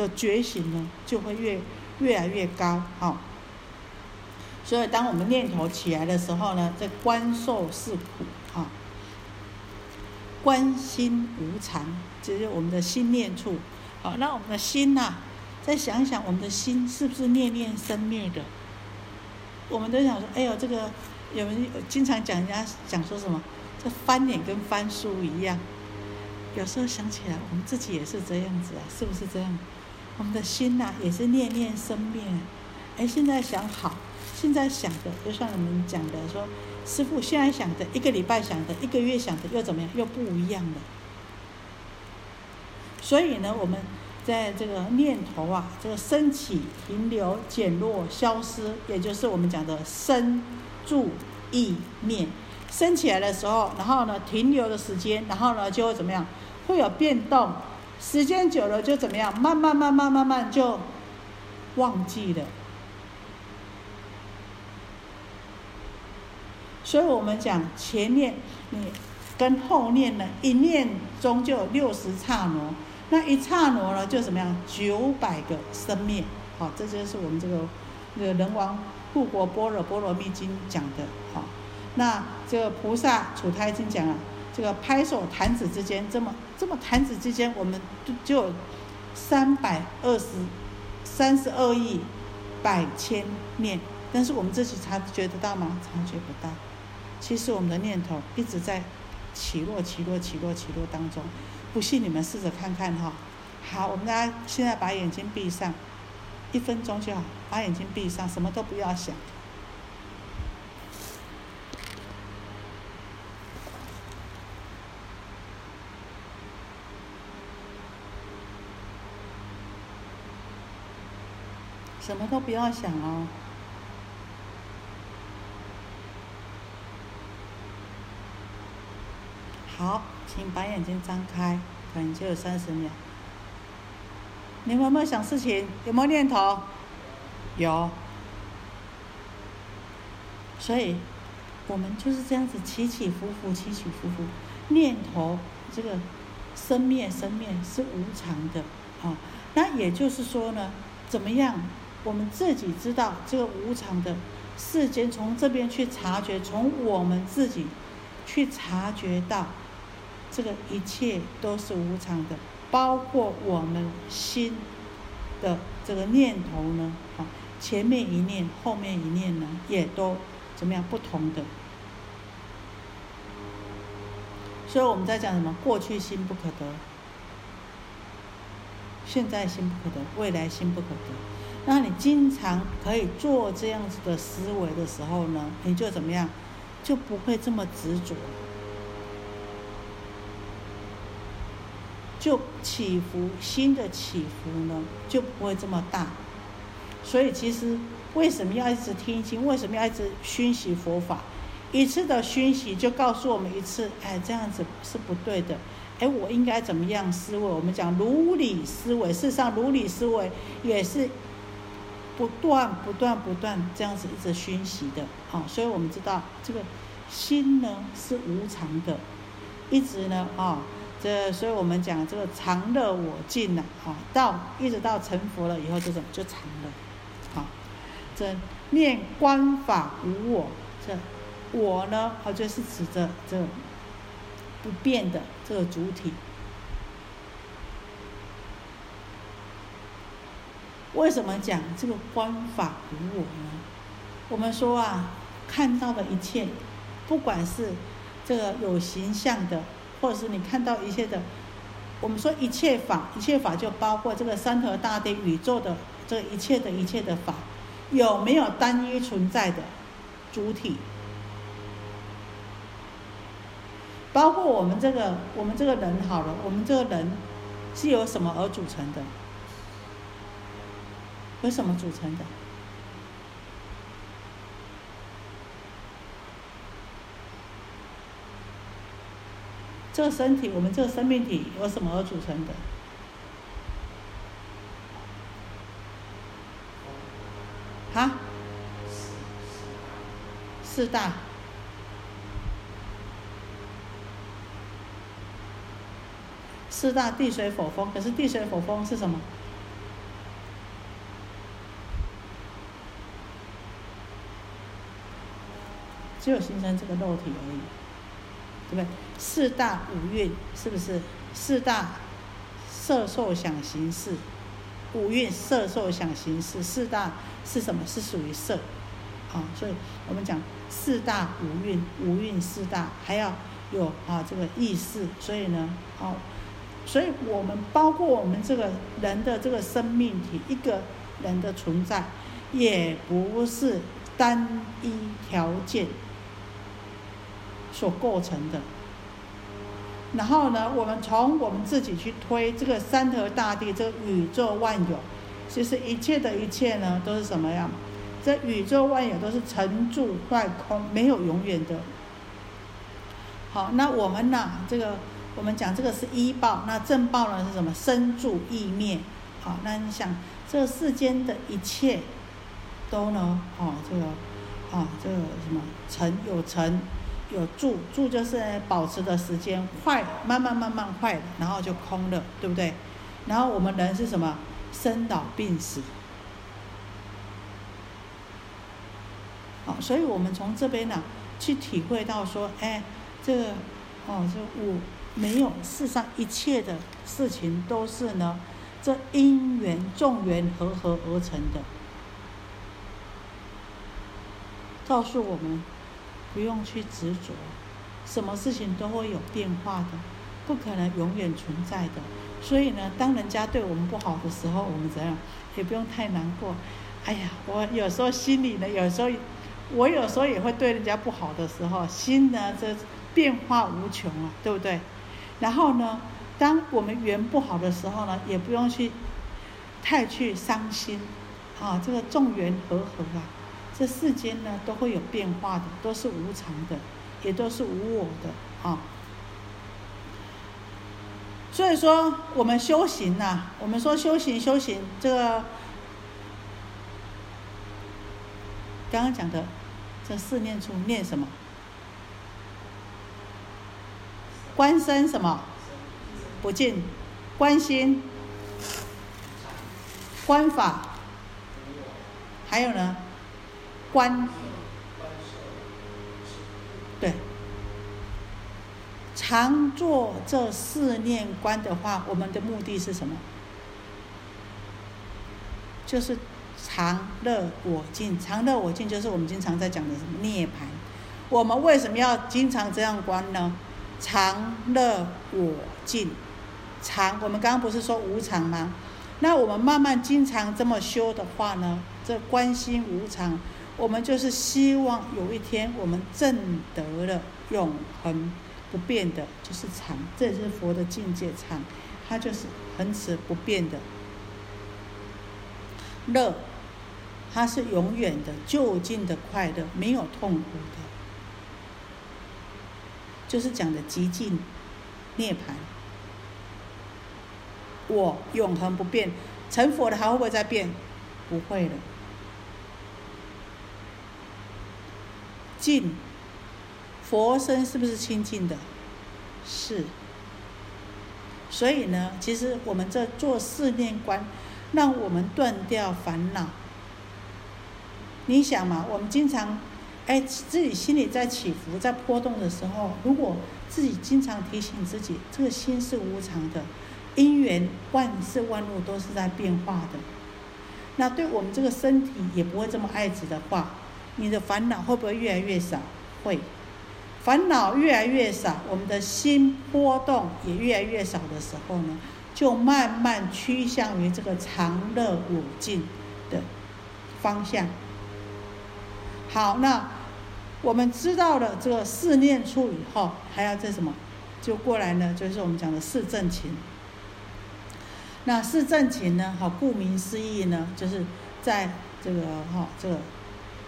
A: 的觉醒呢，就会越越来越高，好。所以，当我们念头起来的时候呢，这观受是苦，啊，观心无常，就是我们的心念处，好。那我们的心呐，再想一想，我们的心是不是念念生灭的？我们都想说，哎呦，这个有人经常讲人家讲说什么？这翻脸跟翻书一样，有时候想起来，我们自己也是这样子啊，是不是这样？我们的心呐，也是念念生灭。哎，现在想好，现在想的，就像我们讲的说，师傅现在想的，一个礼拜想的，一个月想的，又怎么样？又不一样了。所以呢，我们在这个念头啊，这个升起、停留、减弱、消失，也就是我们讲的生、住、意、念。升起来的时候，然后呢，停留的时间，然后呢，就会怎么样？会有变动。时间久了就怎么样？慢慢慢慢慢慢就忘记了。所以我们讲前念你跟后念呢，一念中就有六十刹那，那一刹那呢就怎么样？九百个生灭。好，这就是我们这个那个人王护国般若波罗蜜经讲的。好。那这个菩萨处胎经讲了，这个拍手弹指之间，这么这么弹指之间，我们就就三百二十三十二亿百千念，但是我们自己察觉得到吗？察觉不到。其实我们的念头一直在起落、起落、起落、起落当中。不信你们试着看看哈。好，我们大家现在把眼睛闭上。一分钟就好，把眼睛闭上，什么都不要想。什么都不要想哦。好，请把眼睛张开，可能就有三十秒。你们有没有想事情？有没有念头？有。所以，我们就是这样子起起伏伏，起起伏伏。念头这个生灭生灭是无常的啊。那也就是说呢，怎么样？我们自己知道这个无常的世间，从这边去察觉，从我们自己去察觉到，这个一切都是无常的，包括我们心的这个念头呢，啊，前面一念，后面一念呢，也都怎么样不同的。所以我们在讲什么？过去心不可得，现在心不可得，未来心不可得。那你经常可以做这样子的思维的时候呢，你就怎么样，就不会这么执着，就起伏心的起伏呢就不会这么大。所以其实为什么要一直听经？为什么要一直熏习佛法？一次的熏习就告诉我们一次，哎，这样子是不对的。哎，我应该怎么样思维？我们讲如理思维，事实上如理思维也是。不断、不断、不断这样子一直熏习的，啊，所以我们知道这个心呢是无常的，一直呢，啊，这所以我们讲这个常乐我净呢，啊，到一直到成佛了以后，这种就常了，啊，这念观法无我，这我呢，啊，就是指着这不变的这个主体。为什么讲这个观法无我呢？我们说啊，看到的一切，不管是这个有形象的，或者是你看到一切的，我们说一切法，一切法就包括这个山河大地、宇宙的这一切的一切的法，有没有单一存在的主体？包括我们这个我们这个人好了，我们这个人是由什么而组成的？由什么组成的？这个身体，我们这个生命体由什么而组成的？啊？四大。四大地水火风，可是地水火风是什么？只有形成这个肉体而已，对不对？四大五蕴是不是？四大色受想行识，五蕴色受想行识，四大是什么？是属于色，啊，所以我们讲四大五蕴，五蕴四大还要有啊这个意识，所以呢，哦，所以我们包括我们这个人的这个生命体，一个人的存在，也不是单一条件。所构成的，然后呢，我们从我们自己去推这个山河大地，这个宇宙万有，其实一切的一切呢，都是什么样？这宇宙万有都是沉住坏空，没有永远的。好，那我们呢？这个我们讲这个是一报，那正报呢是什么？生住意灭。好，那你想，这世间的一切都呢？哦，这个啊，这个什么成有成。有住住就是保持的时间坏，慢慢慢慢坏了，然后就空了，对不对？然后我们人是什么？生老病死。好，所以我们从这边呢，去体会到说，哎，这个哦，这我没有世上一切的事情都是呢，这因缘众缘合合而成的，告诉我们。不用去执着，什么事情都会有变化的，不可能永远存在的。所以呢，当人家对我们不好的时候，我们怎样也不用太难过。哎呀，我有时候心里呢，有时候我有时候也会对人家不好的时候，心呢这变化无穷啊，对不对？然后呢，当我们缘不好的时候呢，也不用去太去伤心啊。这个众缘和合啊，这世间呢都会有变化的，都是无常的，也都是无我的啊。所以说，我们修行呐，我们说修行修行，这个刚刚讲的这四念处念什么？观身什么？不净，观心，观法，还有呢？观，对。常做这四念观的话，我们的目的是什么？就是常乐我净。常乐我净就是我们经常在讲的什么涅槃。我们为什么要经常这样观呢？常乐我净，常我们刚刚不是说无常吗？那我们慢慢经常这么修的话呢，这观心无常，我们就是希望有一天我们证得了永恒。不变的就是常，这是佛的境界常，它就是恒持不变的乐，它是永远的就近的快乐，没有痛苦的，就是讲的极尽涅槃。我永恒不变，成佛了还会不会再变？不会了，尽。佛身是不是清净的？是。所以呢，其实我们这做四念观，让我们断掉烦恼。你想嘛，我们经常，哎，自己心里在起伏、在波动的时候，如果自己经常提醒自己，这个心是无常的，因缘万事万物都是在变化的，那对我们这个身体也不会这么爱执的话，你的烦恼会不会越来越少？会。烦恼越来越少，我们的心波动也越来越少的时候呢，就慢慢趋向于这个常乐我净的方向。好，那我们知道了这个四念处以后，还要这什么？就过来呢，就是我们讲的四正勤。那四正勤呢，好，顾名思义呢，就是在这个哈，这个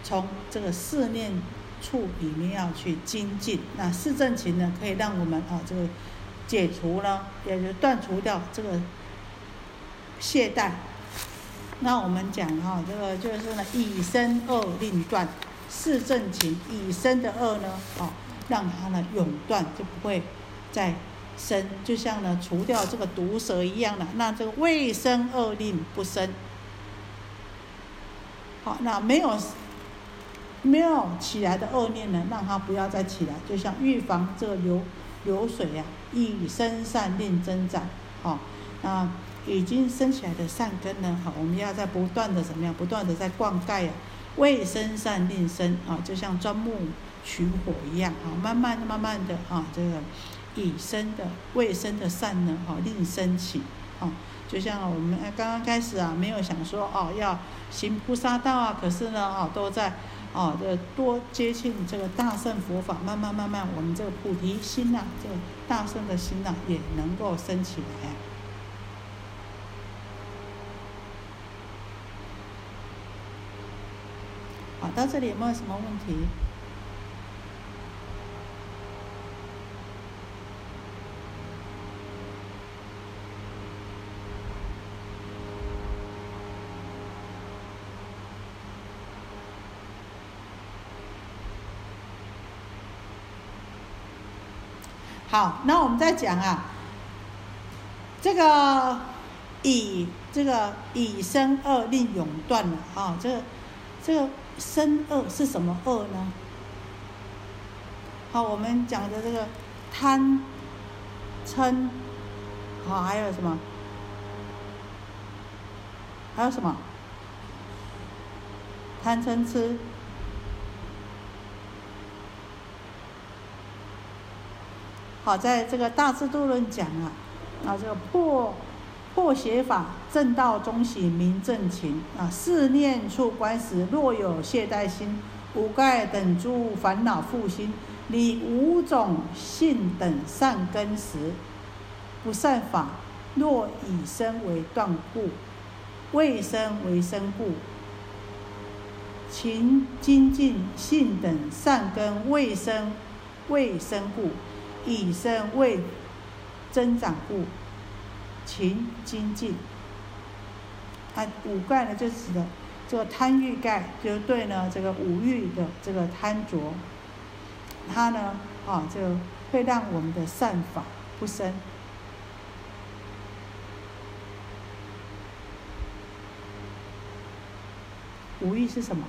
A: 从这个四念。处里面要去精进，那四正勤呢，可以让我们啊这个解除呢，也就断除掉这个懈怠。那我们讲哈，这个就是呢，以身恶令断，四正勤以身的恶呢，啊，让它呢永断，就不会再生，就像呢除掉这个毒蛇一样的，那这个未生恶令不生。好，那没有。没有起来的恶念呢，让它不要再起来，就像预防这个流流水呀，以生善令增长，好，那已经生起来的善根呢，好，我们要在不断的怎么样，不断的在灌溉呀，为生善令生，啊，就像钻木取火一样，啊，慢慢的、慢慢的，啊，这个以生的为生的善呢，好，令生起，啊，就像我们刚刚开始啊，没有想说哦要行菩萨道啊，可是呢，哦都在。哦，这多接近这个大圣佛法，慢慢慢慢，我们这个菩提心呐，这个大圣的心呐，也能够升起来。好，到这里有没有什么问题？好，那我们再讲啊，这个以这个以身恶令永断了啊，这个这个身恶是什么恶呢？好，我们讲的这个贪嗔，好，还有什么？还有什么？贪嗔痴。好，在这个《大智度论》讲啊，啊，这个破破邪法，正道中喜，明正情啊。四念处观时，若有懈怠心、五盖等诸烦恼复心，你五种性等善根时，不善法，若以身为断故，未生为生故，勤精进性等善根未生，未生故。以身为增长故，勤精进。它五盖呢，就指的这个贪欲盖，就对呢这个五欲的这个贪着，它呢啊就会让我们的善法不生。五欲是什么？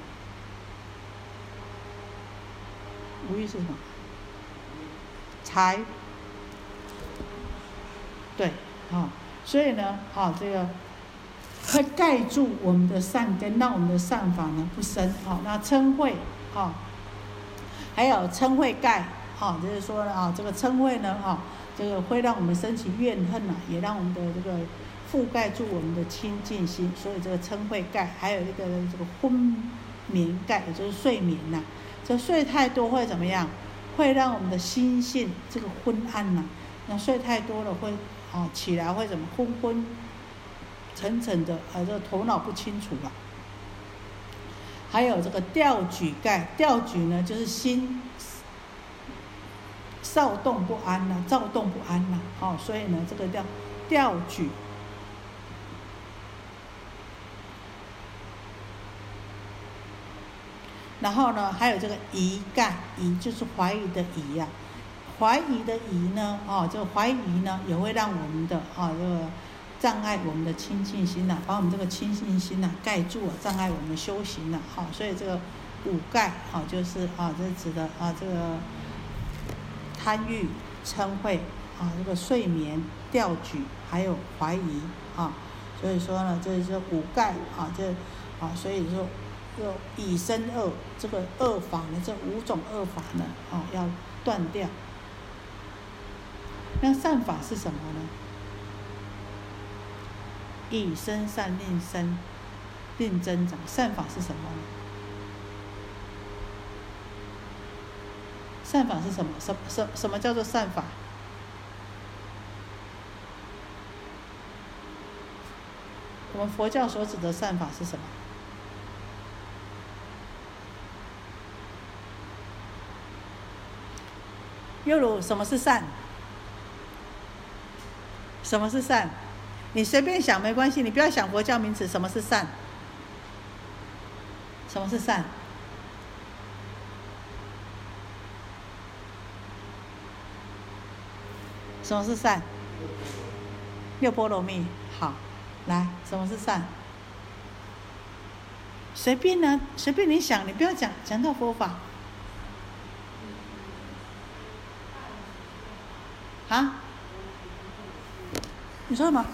A: 五欲是什么？财，对，啊，所以呢，啊，这个会盖住我们的善根，让我们的善法呢不生，啊，那嗔恚，啊，还有嗔恚盖，啊，就是说呢，啊，这个嗔恚呢，啊，这个会让我们升起怨恨呐，也让我们的这个覆盖住我们的清净心，所以这个嗔恚盖，还有一个这个昏眠盖，也就是睡眠呐，这睡太多会怎么样？会让我们的心性这个昏暗呐，那睡太多了会啊起来会怎么昏昏沉沉的，啊这个头脑不清楚了。还有这个吊举盖，吊举呢就是心躁动不安呐，躁动不安呐，哦，所以呢这个叫吊举。然后呢，还有这个疑盖，疑就是怀疑的疑呀，怀疑的疑呢，哦，这个怀疑呢，也会让我们的啊这个障碍我们的清净心呐，把我们这个清净心呐盖住啊，障碍我们修行了，好，所以这个五盖，好，就是啊，这指的啊这个贪欲、嗔恚啊，这个睡眠、吊举，还有怀疑啊，所以说呢，这是五盖啊，这啊，所以说。就以身恶，这个恶法呢，这五种恶法呢，哦，要断掉。那善法是什么呢？以身善令身，令增长。善法是什么？善法是什么？什什什么叫做善法？我们佛教所指的善法是什么？又如什么是善？什么是善？你随便想没关系，你不要想佛教名词。什么是善？什么是善？什么是善？六波罗蜜。好，来，什么是善？随便呢，随便你想，你不要讲讲到佛法。啊？你说什么？